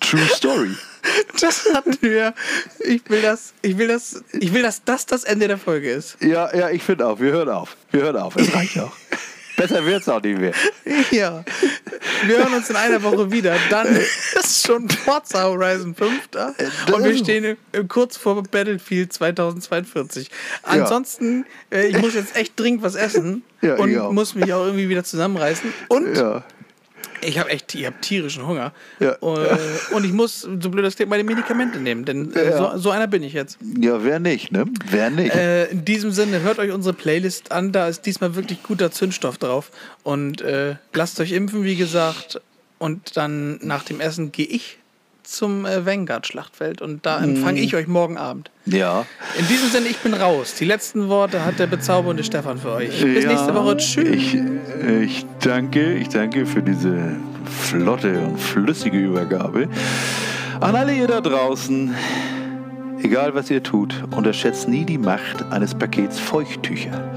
True Story. Das hatten wir. Ich will, das, ich, will das, ich will, dass das das Ende der Folge ist. Ja, ja, ich finde auch. Wir hören auf. Wir hören auf. Es reicht auch. Besser wird's auch nicht mehr. Ja. Wir hören uns in einer Woche wieder. Dann ist schon Forza Horizon 5 da. Und wir stehen kurz vor Battlefield 2042. Ansonsten, äh, ich muss jetzt echt dringend was essen. Ja, und muss mich auch irgendwie wieder zusammenreißen. Und Ja. Ich habe echt ich hab tierischen Hunger. Ja. Äh, Und ich muss, so blöd das klingt, meine Medikamente nehmen. Denn äh, Ja. so, so einer bin ich jetzt. ja, wer nicht, ne? Wer nicht? Äh, in diesem Sinne, hört euch unsere Playlist an. Da ist diesmal wirklich guter Zündstoff drauf. Und äh, lasst euch impfen, wie gesagt. Und dann nach dem Essen gehe ich zum äh, Vanguard-Schlachtfeld. Und da empfange ich euch morgen Abend. ja. In diesem Sinne, ich bin raus. Die letzten Worte hat der bezaubernde Stefan für euch. Bis ja, nächste Woche. Tschüss. Ich, ich danke, ich danke für diese flotte und flüssige Übergabe. An alle ihr da draußen, egal was ihr tut, unterschätzt nie die Macht eines Pakets Feuchttücher.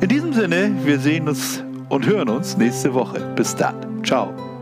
In diesem Sinne, wir sehen uns und hören uns nächste Woche. Bis dann. Ciao.